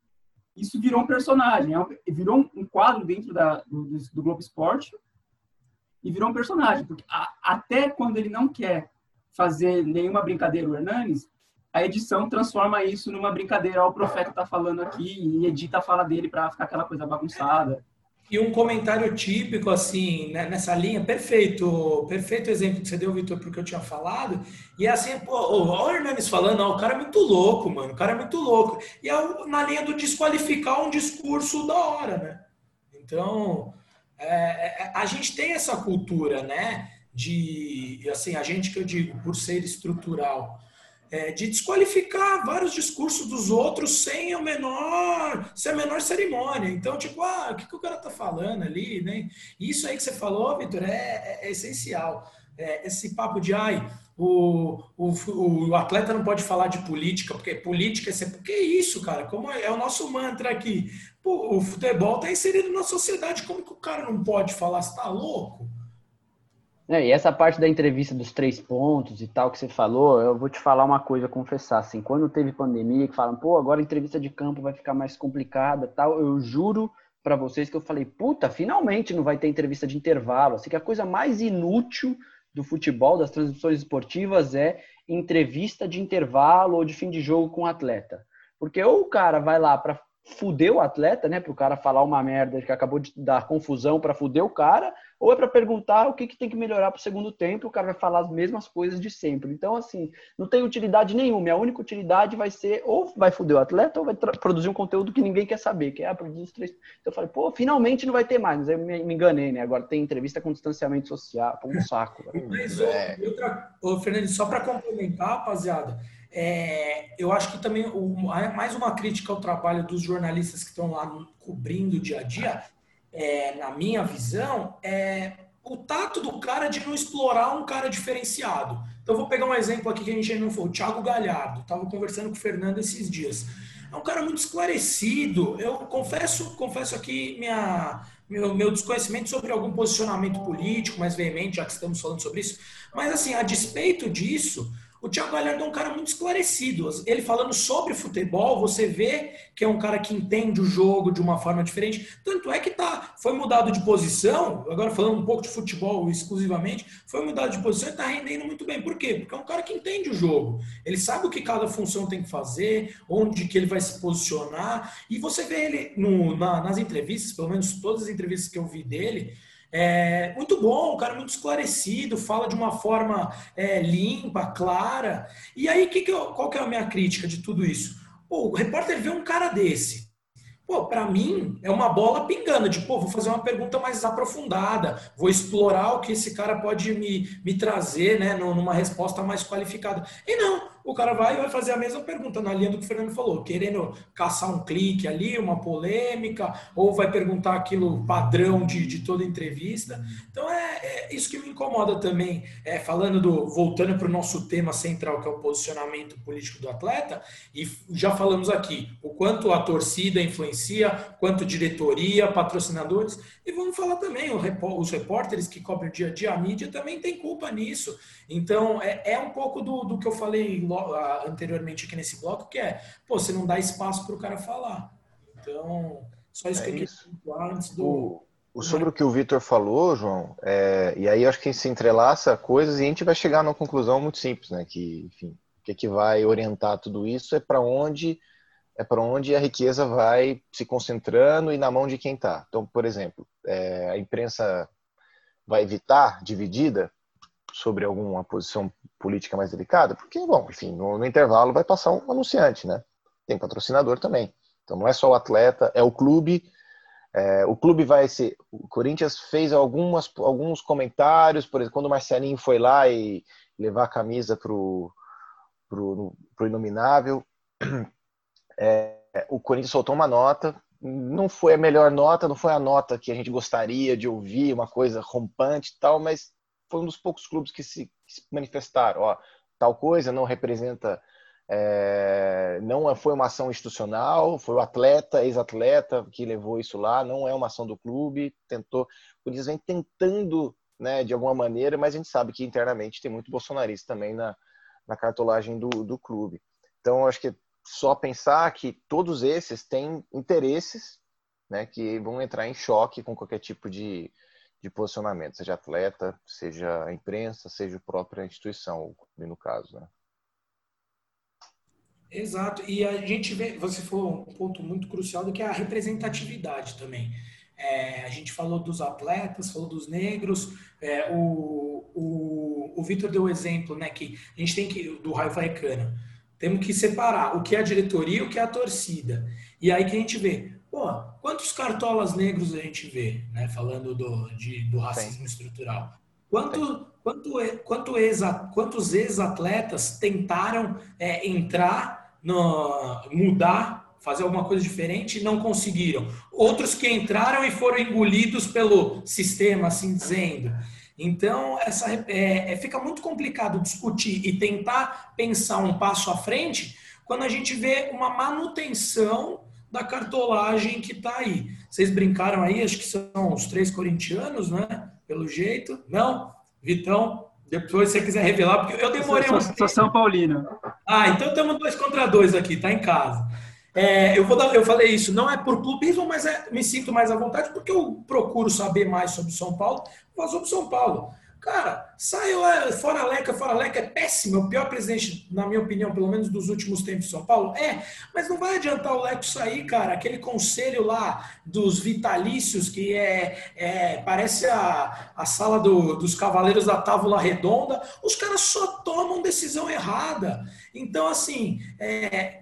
D: isso virou um personagem, é virou um quadro dentro da, do, do Globo Esporte e virou um personagem. Porque a, até quando ele não quer fazer nenhuma brincadeira, o Hernanes, a edição transforma isso numa brincadeira. O profeta está falando aqui e edita a fala dele para ficar aquela coisa bagunçada.
B: E um comentário típico, assim, né, nessa linha, perfeito, perfeito exemplo que você deu, Vitor, porque eu tinha falado. E é assim, pô, o Hernanes falando, ó, o cara é muito louco, mano, o cara é muito louco. E é na linha do desqualificar um discurso da hora, né? Então, é, é, é, a gente tem essa cultura, né? De, assim, a gente que eu digo, por ser estrutural, é, de desqualificar vários discursos dos outros sem o menor, sem a menor cerimônia. Então, tipo, ah, o que, que o cara tá falando ali, né? Isso aí que você falou, Vitor, é, é, é essencial. É, esse papo de, ai, o, o, o, atleta não pode falar de política, porque política é sempre. Que isso, cara? Como é, é o nosso mantra aqui. Pô, o futebol está inserido na sociedade, como que o cara não pode falar? Você tá louco?
A: É, e essa parte da entrevista dos três pontos e tal que você falou, eu vou te falar uma coisa, confessar, assim, quando teve pandemia, que falam, pô, agora a entrevista de campo vai ficar mais complicada tal, eu juro para vocês que eu falei, puta, finalmente não vai ter entrevista de intervalo, assim, que a coisa mais inútil do futebol, das transmissões esportivas, é entrevista de intervalo ou de fim de jogo com o atleta. Porque ou o cara vai lá para fuder o atleta, né, para o cara falar uma merda que acabou de dar confusão para fuder o cara, ou é para perguntar o que, que tem que melhorar para o segundo tempo, o cara vai falar as mesmas coisas de sempre. Então, assim, não tem utilidade nenhuma. A única utilidade vai ser ou vai fuder o atleta ou vai produzir um conteúdo que ninguém quer saber, que é a produzir os três. Então, eu falei, pô, finalmente não vai ter mais. Mas eu me, me enganei, né? Agora tem entrevista com distanciamento social, pô, um saco.
B: Mas, é. outra, ô, Fernando, só para complementar, rapaziada, é, eu acho que também o, mais uma crítica ao trabalho dos jornalistas que estão lá cobrindo o dia a dia, é, na minha visão, é o tato do cara de não explorar um cara diferenciado. Então, vou pegar um exemplo aqui que a gente ainda não falou, o Thiago Galhardo. Estava conversando com o Fernando esses dias. É um cara muito esclarecido. Eu confesso, confesso aqui minha, meu, meu desconhecimento sobre algum posicionamento político mais veemente, já que estamos falando sobre isso. Mas, assim, a despeito disso, o Thiago Galhardo é um cara muito esclarecido. Ele falando sobre futebol, você vê que é um cara que entende o jogo de uma forma diferente. Tanto é que tá, foi mudado de posição, agora falando um pouco de futebol exclusivamente, foi mudado de posição e está rendendo muito bem. Por quê? Porque é um cara que entende o jogo. Ele sabe o que cada função tem que fazer, onde que ele vai se posicionar. E você vê ele no, na, nas entrevistas, pelo menos todas as entrevistas que eu vi dele, é, muito bom, um cara muito esclarecido, fala de uma forma é, limpa, clara. E aí, que que eu, qual que é a minha crítica de tudo isso? Pô, o repórter vê um cara desse. Pô, para mim é uma bola pingando, de pô, vou fazer uma pergunta mais aprofundada, vou explorar o que esse cara pode me, me trazer, né, numa resposta mais qualificada. E não, o cara vai e vai fazer a mesma pergunta na linha do que o Fernando falou, querendo caçar um clique ali, uma polêmica, ou vai perguntar aquilo padrão de, de toda entrevista. Então é, é isso que me incomoda também. É, falando do. voltando para o nosso tema central, que é o posicionamento político do atleta, e já falamos aqui o quanto a torcida influencia, quanto diretoria, patrocinadores, e vamos falar também, os repórteres que cobrem o dia a dia, a mídia também tem culpa nisso. Então, é, é um pouco do, do que eu falei anteriormente aqui nesse bloco, que é, pô, você não dá espaço para o cara falar. Então, só isso é que eu queria
C: antes do. O, o, sobre o que o Vitor falou, João, é, e aí acho que se entrelaça coisas e a gente vai chegar numa conclusão muito simples, né? Que, enfim, o que, que vai orientar tudo isso é para onde é para onde a riqueza vai se concentrando e na mão de quem está. Então, por exemplo, é, a imprensa vai evitar dividida sobre alguma posição política mais delicada, porque, bom, enfim, no, no, intervalo vai passar um anunciante, né? Tem patrocinador também. Então não é só o atleta, é o clube. É, o clube vai ser. O Corinthians fez algumas, alguns comentários, por exemplo, quando o Marcelinho foi lá e levar a camisa pro, pro, pro Inominável. É, o Corinthians soltou uma nota, não foi a melhor nota, não foi a nota que a gente gostaria de ouvir, uma coisa rompante e tal, mas foi um dos poucos clubes que se, que se manifestaram. Ó, tal coisa não representa, é, não foi uma ação institucional, foi o atleta, ex-atleta que levou isso lá, não é uma ação do clube, tentou, o Corinthians vem tentando, né, de alguma maneira, mas a gente sabe que internamente tem muito bolsonarista também na, na cartolagem do, do clube. Então, acho que só pensar que todos esses têm interesses né, que vão entrar em choque com qualquer tipo de, de posicionamento, seja atleta, seja a imprensa, seja a própria instituição, no caso. Né?
B: Exato, e a gente vê, você falou um ponto muito crucial do que é a representatividade também. É, a gente falou dos atletas, falou dos negros, é, o, o, o Vitor deu o exemplo, né, que a gente tem que, do Raio Vaicano, temos que separar o que é a diretoria e o que é a torcida. E aí que a gente vê, pô, quantos cartolas negros a gente vê, né? Falando do, de, do racismo Sim. estrutural. Quanto, quanto, quanto exa, quantos ex-atletas tentaram é, entrar, no, mudar, fazer alguma coisa diferente e não conseguiram? Outros que entraram e foram engolidos pelo sistema, assim dizendo. Então, essa, é, é, fica muito complicado discutir e tentar pensar um passo à frente quando a gente vê uma manutenção da cartolagem que está aí. Vocês brincaram aí, acho que são os três corintianos, né? Pelo jeito. Não? Vitão, depois se você quiser revelar, porque eu demorei
D: sou, um. Sou São Paulino.
B: Ah, então estamos dois contra dois aqui, tá em casa. É, eu, vou dar, eu falei isso, não é por clubismo, mas é, me sinto mais à vontade porque eu procuro saber mais sobre São Paulo, vou sobre São Paulo. Cara, saiu fora Leca, fora Leca é péssimo, é o pior presidente, na minha opinião, pelo menos dos últimos tempos de São Paulo. É, mas não vai adiantar o Leco sair, cara. Aquele conselho lá dos vitalícios, que é, é parece a, a sala do, dos cavaleiros da Távola Redonda, os caras só tomam decisão errada. Então, assim, é,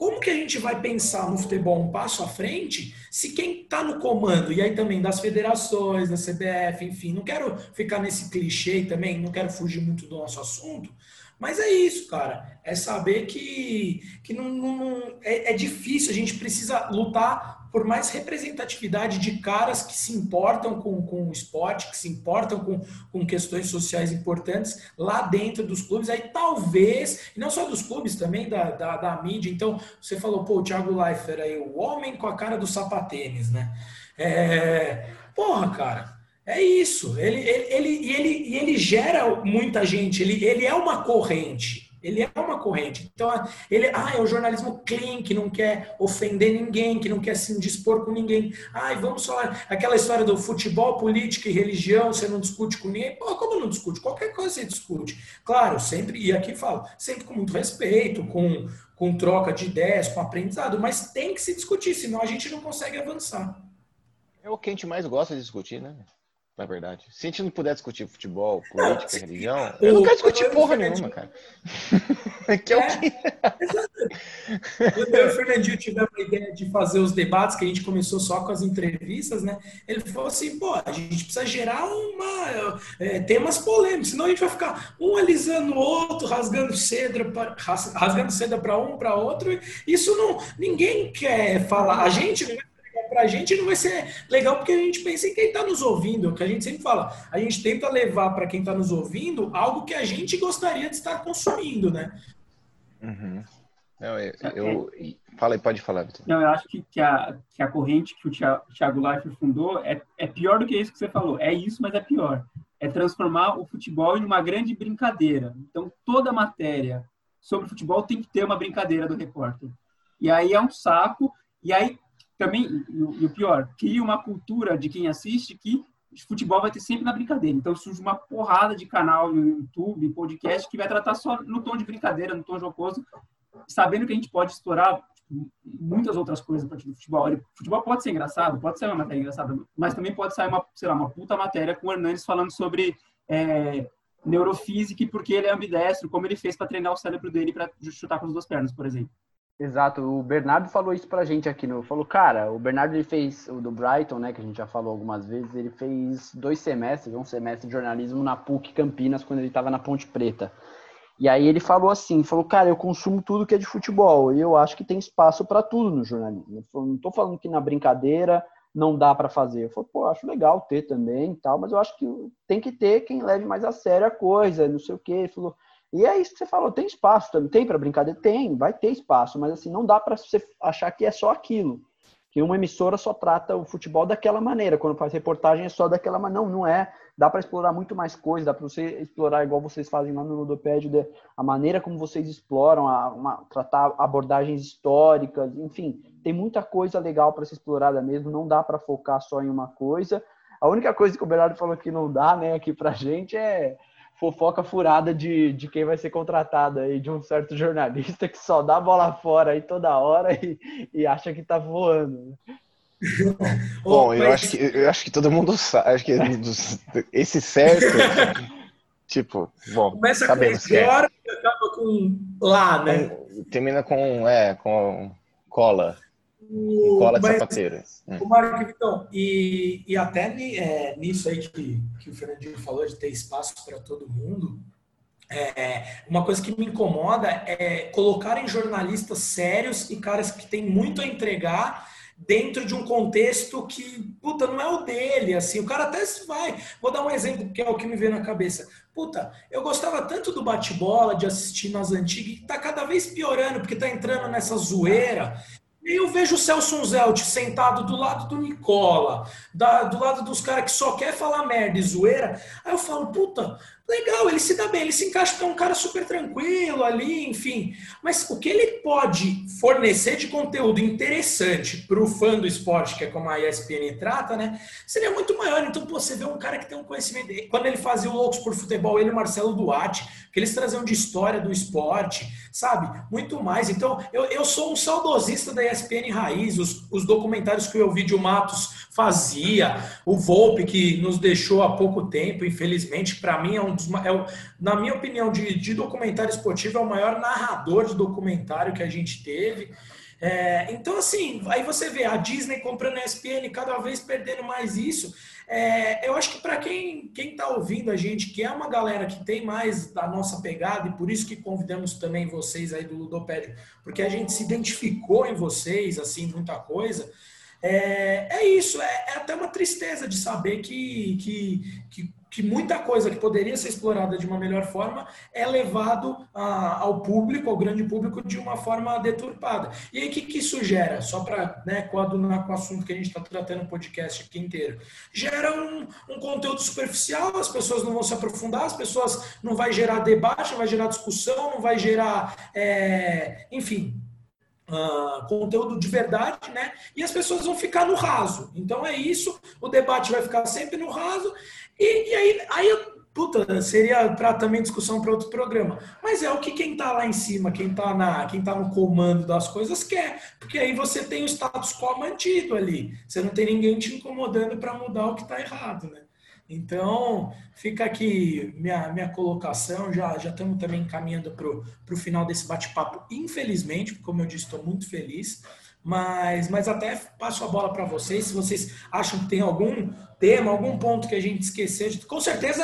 B: como que a gente vai pensar no futebol um passo à frente se quem está no comando, e aí também das federações, da CBF, enfim, não quero ficar nesse clichê também, não quero fugir muito do nosso assunto, mas é isso, cara. É saber que, que não, não é, é, difícil, a gente precisa lutar por mais representatividade de caras que se importam com, com o esporte, que se importam com, com questões sociais importantes lá dentro dos clubes. Aí talvez, e não só dos clubes, também da, da, da mídia. Então, você falou, pô, o Thiago Leifert aí, o homem com a cara do sapatênis, né? É, porra, cara. É isso. Ele, ele, ele, ele, ele gera muita gente. Ele, ele é uma corrente. Ele é uma corrente. Então, ele ah, é o jornalismo clean, que não quer ofender ninguém, que não quer se indispor com ninguém. Ai, vamos falar aquela história do futebol, política e religião, você não discute com ninguém. Pô, como não discute? Qualquer coisa você discute. Claro, sempre, e aqui falo, sempre com muito respeito, com, com troca de ideias, com aprendizado, mas tem que se discutir, senão a gente não consegue avançar.
C: É o que a gente mais gosta de discutir, né? Na verdade. Se a gente não puder discutir futebol, política, não, religião, eu não quero discutir porra nenhuma, cara. que é, é o que...
B: Quando eu e o Fernandinho tivemos a ideia de fazer os debates, que a gente começou só com as entrevistas, né? Ele falou assim, pô, a gente precisa gerar uma, é, temas polêmicos, senão a gente vai ficar um alisando o outro, rasgando cedra, pra, rasgando cedra para um, para outro. Isso não... Ninguém quer falar. A gente não para a gente não vai ser legal porque a gente pensa em quem está nos ouvindo, que a gente sempre fala. A gente tenta levar para quem está nos ouvindo algo que a gente gostaria de estar consumindo, né?
C: Uhum. Não, eu, eu, Fala aí, pode falar, Vitor.
D: Não, eu acho que, que, a, que a corrente que o Thiago Leifert fundou é, é pior do que isso que você falou. É isso, mas é pior. É transformar o futebol em uma grande brincadeira. Então, toda matéria sobre futebol tem que ter uma brincadeira do repórter. E aí é um saco. E aí também, e o pior, cria uma cultura de quem assiste que futebol vai ter sempre na brincadeira. Então surge uma porrada de canal no YouTube, podcast, que vai tratar só no tom de brincadeira, no tom jocoso, sabendo que a gente pode explorar tipo, muitas outras coisas a partir do futebol. O futebol pode ser engraçado, pode ser uma matéria engraçada, mas também pode sair uma, sei lá, uma puta matéria com o Hernandes falando sobre é, neurofísica e porque ele é ambidestro, como ele fez para treinar o cérebro dele para chutar com as duas pernas, por exemplo.
A: Exato, o Bernardo falou isso pra gente aqui no. Falou, cara, o Bernardo ele fez o do Brighton, né? Que a gente já falou algumas vezes, ele fez dois semestres, um semestre de jornalismo na PUC Campinas, quando ele estava na Ponte Preta. E aí ele falou assim, falou, cara, eu consumo tudo que é de futebol, e eu acho que tem espaço para tudo no jornalismo. Eu não tô falando que na brincadeira não dá para fazer. Eu falei, pô, acho legal ter também tal, mas eu acho que tem que ter quem leve mais a sério a coisa, não sei o quê. Ele falou, e é isso que você falou, tem espaço também, tem para brincadeira? Tem, vai ter espaço, mas assim, não dá para você achar que é só aquilo. Que uma emissora só trata o futebol daquela maneira, quando faz reportagem é só daquela maneira. Não, não é. Dá para explorar muito mais coisas, dá para você explorar igual vocês fazem lá no Ludopédio, a maneira como vocês exploram, a, uma, tratar abordagens históricas, enfim, tem muita coisa legal para ser explorada mesmo, não dá para focar só em uma coisa. A única coisa que o Bernardo falou que não dá, né, aqui pra gente é fofoca furada de, de quem vai ser contratado aí, de um certo jornalista que só dá bola fora aí toda hora e, e acha que tá voando.
C: Bom, eu, acho que, eu acho que todo mundo sabe, acho que esse certo, tipo, bom,
B: Começa sabemos com hora é. e acaba com lá, né?
C: termina com, é, com cola. O, cola de mas, sapateiro.
B: O Mário Vitão, e, e até é, nisso aí que, que o Fernandinho falou de ter espaço para todo mundo, é, uma coisa que me incomoda é colocarem jornalistas sérios e caras que têm muito a entregar dentro de um contexto que, puta, não é o dele, assim, o cara até se vai. Vou dar um exemplo que é o que me veio na cabeça. Puta, eu gostava tanto do bate-bola, de assistir nas antigas, e tá cada vez piorando, porque tá entrando nessa zoeira eu vejo o Celso Zelt sentado do lado do Nicola, da, do lado dos caras que só quer falar merda e zoeira. Aí eu falo, puta, legal, ele se dá bem, ele se encaixa porque é um cara super tranquilo ali, enfim. Mas o que ele pode fornecer de conteúdo interessante para o fã do esporte, que é como a ESPN trata, né? Seria muito maior. Então, pô, você vê um cara que tem um conhecimento. Quando ele fazia o Loucos por Futebol, ele e o Marcelo Duarte, que eles traziam de história do esporte, sabe? Muito mais. Então, eu, eu sou um saudosista da ESPN Raiz, os, os documentários que o Elvídio Matos fazia, o Volpe, que nos deixou há pouco tempo, infelizmente, para mim é um dos. É, na minha opinião, de, de documentário esportivo, é o maior narrador de documentário que a gente teve. É, então, assim, aí você vê a Disney comprando a ESPN, cada vez perdendo mais isso. É, eu acho que para quem está ouvindo a gente, que é uma galera que tem mais da nossa pegada, e por isso que convidamos também vocês aí do Ludopédio, porque a gente se identificou em vocês, assim, muita coisa. É, é isso, é, é, até uma tristeza de saber que, que, que que muita coisa que poderia ser explorada de uma melhor forma é levado a, ao público, ao grande público, de uma forma deturpada. E aí, o que, que isso gera? Só para né, coadunar com o assunto que a gente está tratando no podcast aqui inteiro. Gera um, um, conteúdo superficial, as pessoas não vão se aprofundar, as pessoas não vai gerar debate, não vai gerar discussão, não vai gerar, é, enfim, Uh, conteúdo de verdade, né? E as pessoas vão ficar no raso. Então é isso, o debate vai ficar sempre no raso e, e aí, aí, puta, seria para também discussão para outro programa. Mas é o que quem está lá em cima, quem está na, quem tá no comando das coisas quer, porque aí você tem o status quo mantido ali. Você não tem ninguém te incomodando para mudar o que está errado, né? Então, fica aqui minha, minha colocação. Já, já estamos também caminhando para o final desse bate-papo, infelizmente, como eu disse, estou muito feliz. Mas, mas até passo a bola para vocês. Se vocês acham que tem algum tema, algum ponto que a gente esqueceu, com certeza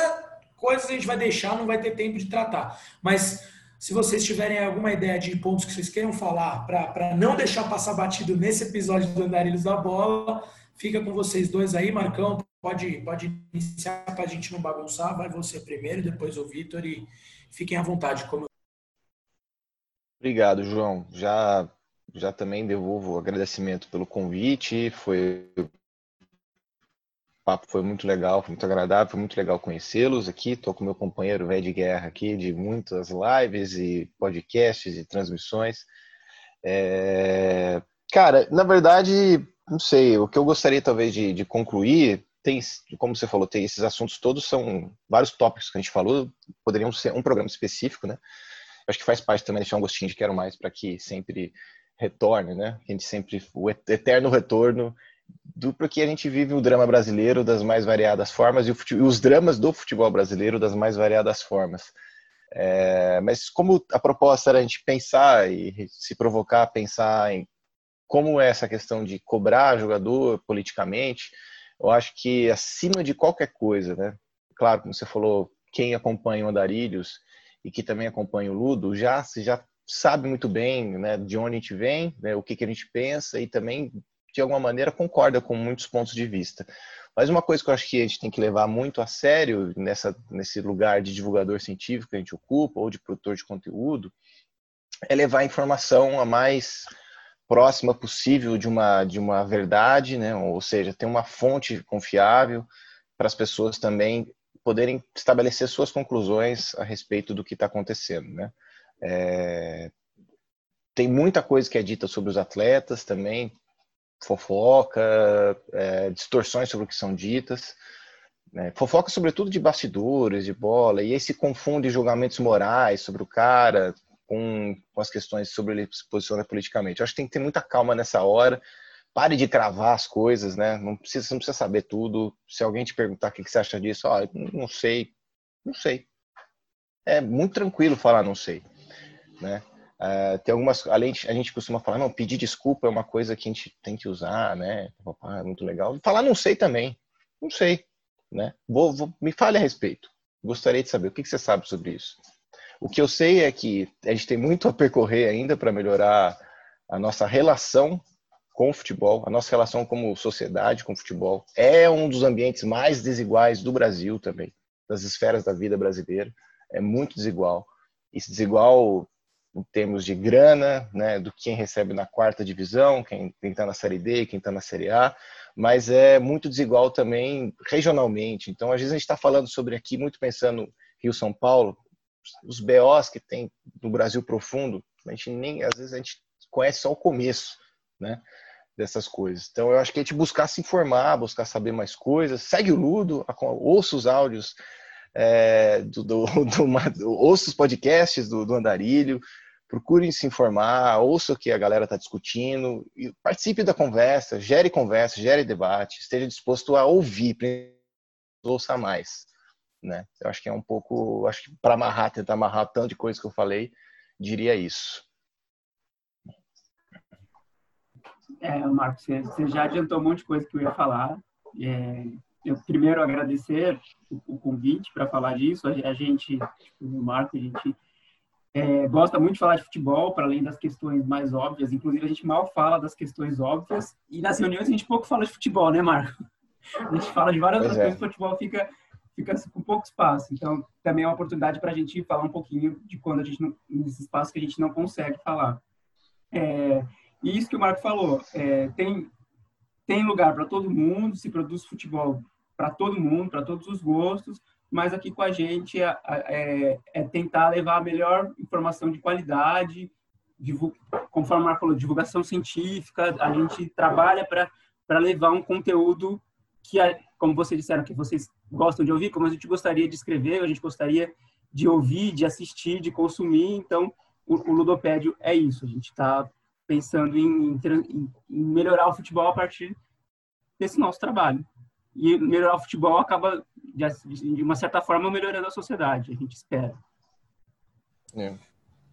B: coisas a gente vai deixar, não vai ter tempo de tratar. Mas se vocês tiverem alguma ideia de pontos que vocês queiram falar para não deixar passar batido nesse episódio do Andarilhos da Bola, fica com vocês dois aí. Marcão, pode, pode iniciar para a gente não bagunçar. Vai você primeiro, depois o Vitor e fiquem à vontade. Como...
C: Obrigado, João. Já, já também devolvo o agradecimento pelo convite. Foi papo foi muito legal, foi muito agradável, foi muito legal conhecê-los aqui. Estou com meu companheiro velho de guerra aqui, de muitas lives e podcasts e transmissões. É... Cara, na verdade, não sei, o que eu gostaria talvez de, de, concluir, tem, como você falou, tem esses assuntos todos, são vários tópicos que a gente falou, poderiam ser um programa específico, né? Acho que faz parte também deixar um gostinho de quero mais para que sempre retorne, né? A gente sempre, o eterno retorno do porque a gente vive o drama brasileiro das mais variadas formas e, o, os dramas do futebol brasileiro das mais variadas formas. É, mas como a proposta era a gente pensar e se provocar a pensar em como é essa questão de cobrar jogador politicamente, eu acho que acima de qualquer coisa, né? Claro, como você falou, quem acompanha o Andarilhos e que também acompanha o Ludo já já sabe muito bem, né, de onde a gente vem, né, o que que a gente pensa e também de alguma maneira, concorda com muitos pontos de vista. Mas uma coisa que eu acho que a gente tem que levar muito a sério nessa, nesse lugar de divulgador científico que a gente ocupa, ou de produtor de conteúdo, é levar a informação a mais próxima possível de uma, de uma verdade, né? ou seja, ter uma fonte confiável para as pessoas também poderem estabelecer suas conclusões a respeito do que está acontecendo. Né? É... Tem muita coisa que é dita sobre os atletas também, fofoca, é, distorções sobre o que são ditas. Né? Fofoca, sobretudo, de bastidores, de bola, e aí se confunde julgamentos morais sobre o cara com, com as questões sobre ele se posiciona politicamente. Eu acho que tem que ter muita calma nessa hora. Pare de cravar as coisas, né? Não precisa, não precisa saber tudo. Se alguém te perguntar o que você acha disso, ó, não sei, não sei. É muito tranquilo falar não sei, né? Uh, tem algumas, além de, a gente costuma falar, não, pedir desculpa é uma coisa que a gente tem que usar, né? É muito legal. Falar não sei também, não sei, né? Vou, vou, me fale a respeito. Gostaria de saber o que, que você sabe sobre isso. O que eu sei é que a gente tem muito a percorrer ainda para melhorar a nossa relação com o futebol, a nossa relação como sociedade com o futebol. É um dos ambientes mais desiguais do Brasil também, das esferas da vida brasileira. É muito desigual. Esse desigual em termos de grana, né, do quem recebe na quarta divisão, quem está na Série D, quem está na Série A, mas é muito desigual também regionalmente. Então, às vezes a gente está falando sobre aqui, muito pensando Rio-São Paulo, os BOs que tem no Brasil profundo, a gente nem, às vezes a gente conhece só o começo, né, dessas coisas. Então, eu acho que a gente buscar se informar, buscar saber mais coisas, segue o Ludo, ouça os áudios é, do, do, do, ouça os podcasts do, do Andarilho, procurem se informar, ouça o que a galera está discutindo, participe da conversa, gere conversa, gere debate, esteja disposto a ouvir, ouça mais. Né? Eu acho que é um pouco, acho que para amarrar, tentar amarrar tanto de coisa que eu falei, diria isso.
D: É, Marcos, você já adiantou um monte de coisa que eu ia falar. É, eu primeiro agradecer o, o convite para falar disso. A, gente, tipo, no Marco, a gente é, gosta muito de falar de futebol, para além das questões mais óbvias. Inclusive, a gente mal fala das questões óbvias. E nas reuniões a gente pouco fala de futebol, né, Marco? A gente fala de várias outras é. coisas, o futebol fica, fica com pouco espaço. Então, também é uma oportunidade para a gente falar um pouquinho de quando a gente, não, nesse espaço que a gente não consegue falar. É, e isso que o Marco falou, é, tem, tem lugar para todo mundo, se produz futebol para todo mundo, para todos os gostos, mas aqui com a gente é, é, é tentar levar a melhor informação de qualidade, conforme o Marco falou, divulgação científica, a gente trabalha para levar um conteúdo que, como vocês disseram, que vocês gostam de ouvir, como a gente gostaria de escrever, a gente gostaria de ouvir, de assistir, de consumir. Então, o, o Ludopédio é isso. A gente está pensando em, em, em melhorar o futebol a partir desse nosso trabalho. E melhorar o futebol acaba de, uma certa forma, melhorando a sociedade. A gente espera.
B: É.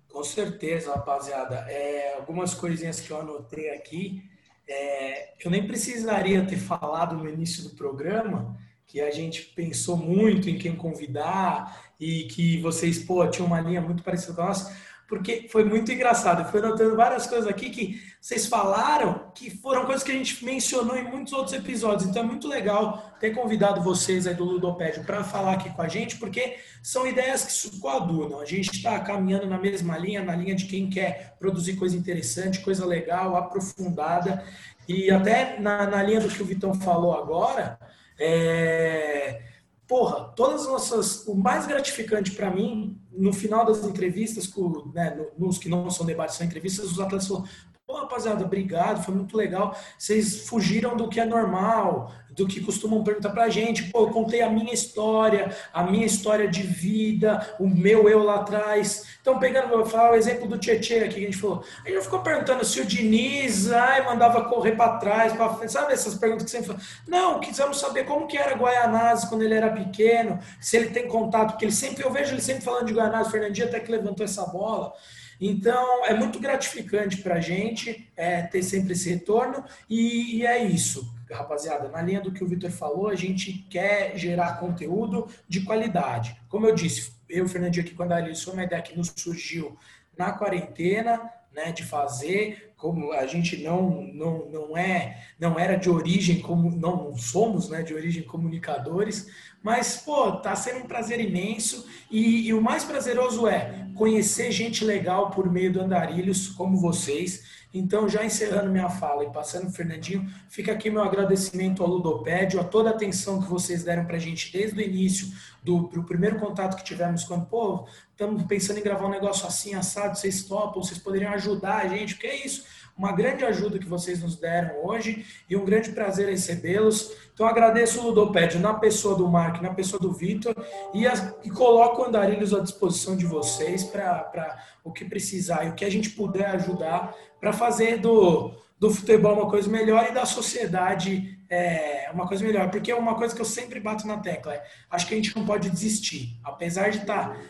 B: Com certeza, rapaziada. É, algumas coisinhas que eu anotei aqui. É, eu nem precisaria ter falado no início do programa que a gente pensou muito em quem convidar e que vocês, pô, tinham uma linha muito parecida com a nossa porque foi muito engraçado. Eu fui notando várias coisas aqui que vocês falaram que foram coisas que a gente mencionou em muitos outros episódios. Então é muito legal ter convidado vocês aí do Ludopédio para falar aqui com a gente, porque são ideias que se coadunam. A gente está caminhando na mesma linha, na linha de quem quer produzir coisa interessante, coisa legal, aprofundada. E até na, na linha do que o Vitão falou agora, é porra, todas as nossas. O mais gratificante para mim, no final das entrevistas, com, né, nos que não são debates, são entrevistas, os atletas falam: pô, rapaziada, obrigado, foi muito legal. Vocês fugiram do que é normal, do que costumam perguntar pra gente. Pô, eu contei a minha história, a minha história de vida, o meu eu lá atrás. Então, pegando, vou falar o exemplo do Tietchan aqui que a gente falou. A gente ficou perguntando se o Diniz ai, mandava correr para trás, pra. Sabe essas perguntas que sempre fala? Não, quisemos saber como que era Guaianazes quando ele era pequeno, se ele tem contato, porque ele sempre, eu vejo ele sempre falando de o Fernandinho até que levantou essa bola. Então, é muito gratificante para a gente é, ter sempre esse retorno e, e, é isso, rapaziada. Na linha do que o Vitor falou, a gente quer gerar conteúdo de qualidade. Como eu disse, eu, Fernandinho, aqui, quando a Alice, uma ideia que nos surgiu na quarentena, né, de fazer, como a gente não, não, não é, não era de origem, como não somos, né, de origem comunicadores, mas, pô, tá sendo um prazer imenso. E, e o mais prazeroso é conhecer gente legal por meio do Andarilhos, como vocês, então, já encerrando minha fala e passando o Fernandinho, fica aqui meu agradecimento ao Ludopédio, a toda a atenção que vocês deram para a gente desde o início, do, do primeiro contato que tivemos, quando, pô, estamos pensando em gravar um negócio assim, assado, vocês topam, vocês poderiam ajudar a gente, porque é isso uma grande ajuda que vocês nos deram hoje e um grande prazer recebê-los. Então agradeço o Ludopédio na pessoa do Mark, na pessoa do Vitor e, e coloco o Andarilhos à disposição de vocês para o que precisar e o que a gente puder ajudar para fazer do, do futebol uma coisa melhor e da sociedade é, uma coisa melhor. Porque é uma coisa que eu sempre bato na tecla. É, acho que a gente não pode desistir. Apesar de estar tá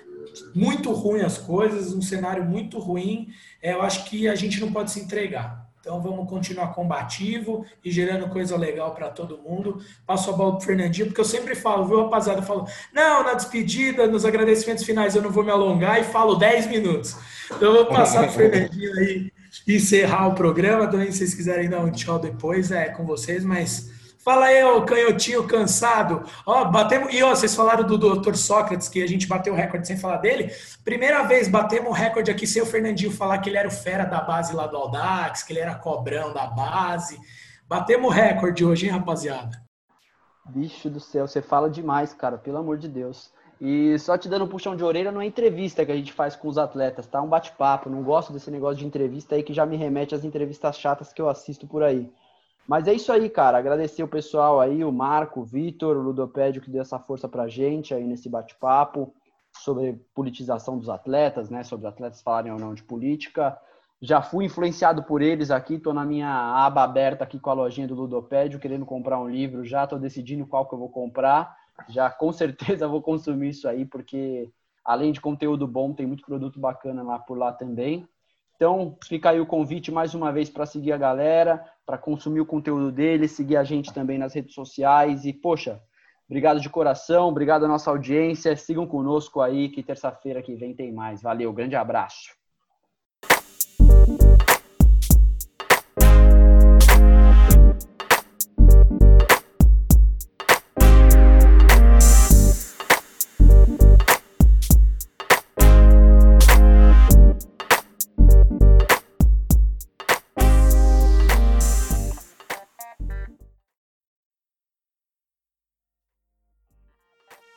B: muito ruim as coisas, um cenário muito ruim, é, eu acho que a gente não pode se entregar. Então vamos continuar combativo e gerando coisa legal para todo mundo. Passo a bola para Fernandinho, porque eu sempre falo, viu, rapaziada? Eu falo, não, na despedida, nos agradecimentos finais eu não vou me alongar e falo 10 minutos. Então eu vou passar para Fernandinho aí encerrar o programa. Também, se vocês quiserem dar um tchau depois, é com vocês, mas Fala aí, ô canhotinho cansado. Ó, batemos. E ó, vocês falaram do Dr. Sócrates, que a gente bateu o recorde sem falar dele. Primeira vez batemos o recorde aqui sem o Fernandinho falar que ele era o fera da base lá do Aldax, que ele era cobrão da base. Batemos o recorde hoje, hein, rapaziada?
A: Bicho do céu, você fala demais, cara, pelo amor de Deus. E só te dando um puxão de orelha, não é entrevista que a gente faz com os atletas, tá? Um bate-papo. Não gosto desse negócio de entrevista aí que já me remete às entrevistas chatas que eu assisto por aí. Mas é isso aí, cara. Agradecer o pessoal aí, o Marco, o Vitor, o Ludopédio, que deu essa força pra gente aí nesse bate-papo sobre politização dos atletas, né? Sobre atletas falarem ou não de política. Já fui influenciado por eles aqui, tô na minha aba aberta aqui com a lojinha do Ludopédio, querendo comprar um livro, já tô decidindo qual que eu vou comprar. Já com certeza vou consumir isso aí, porque além de conteúdo bom, tem muito produto bacana lá por lá também. Então, fica aí o convite mais uma vez para seguir a galera, para consumir o conteúdo dele, seguir a gente também nas redes sociais. E, poxa, obrigado de coração, obrigado à nossa audiência. Sigam conosco aí, que terça-feira que vem tem mais. Valeu, grande abraço.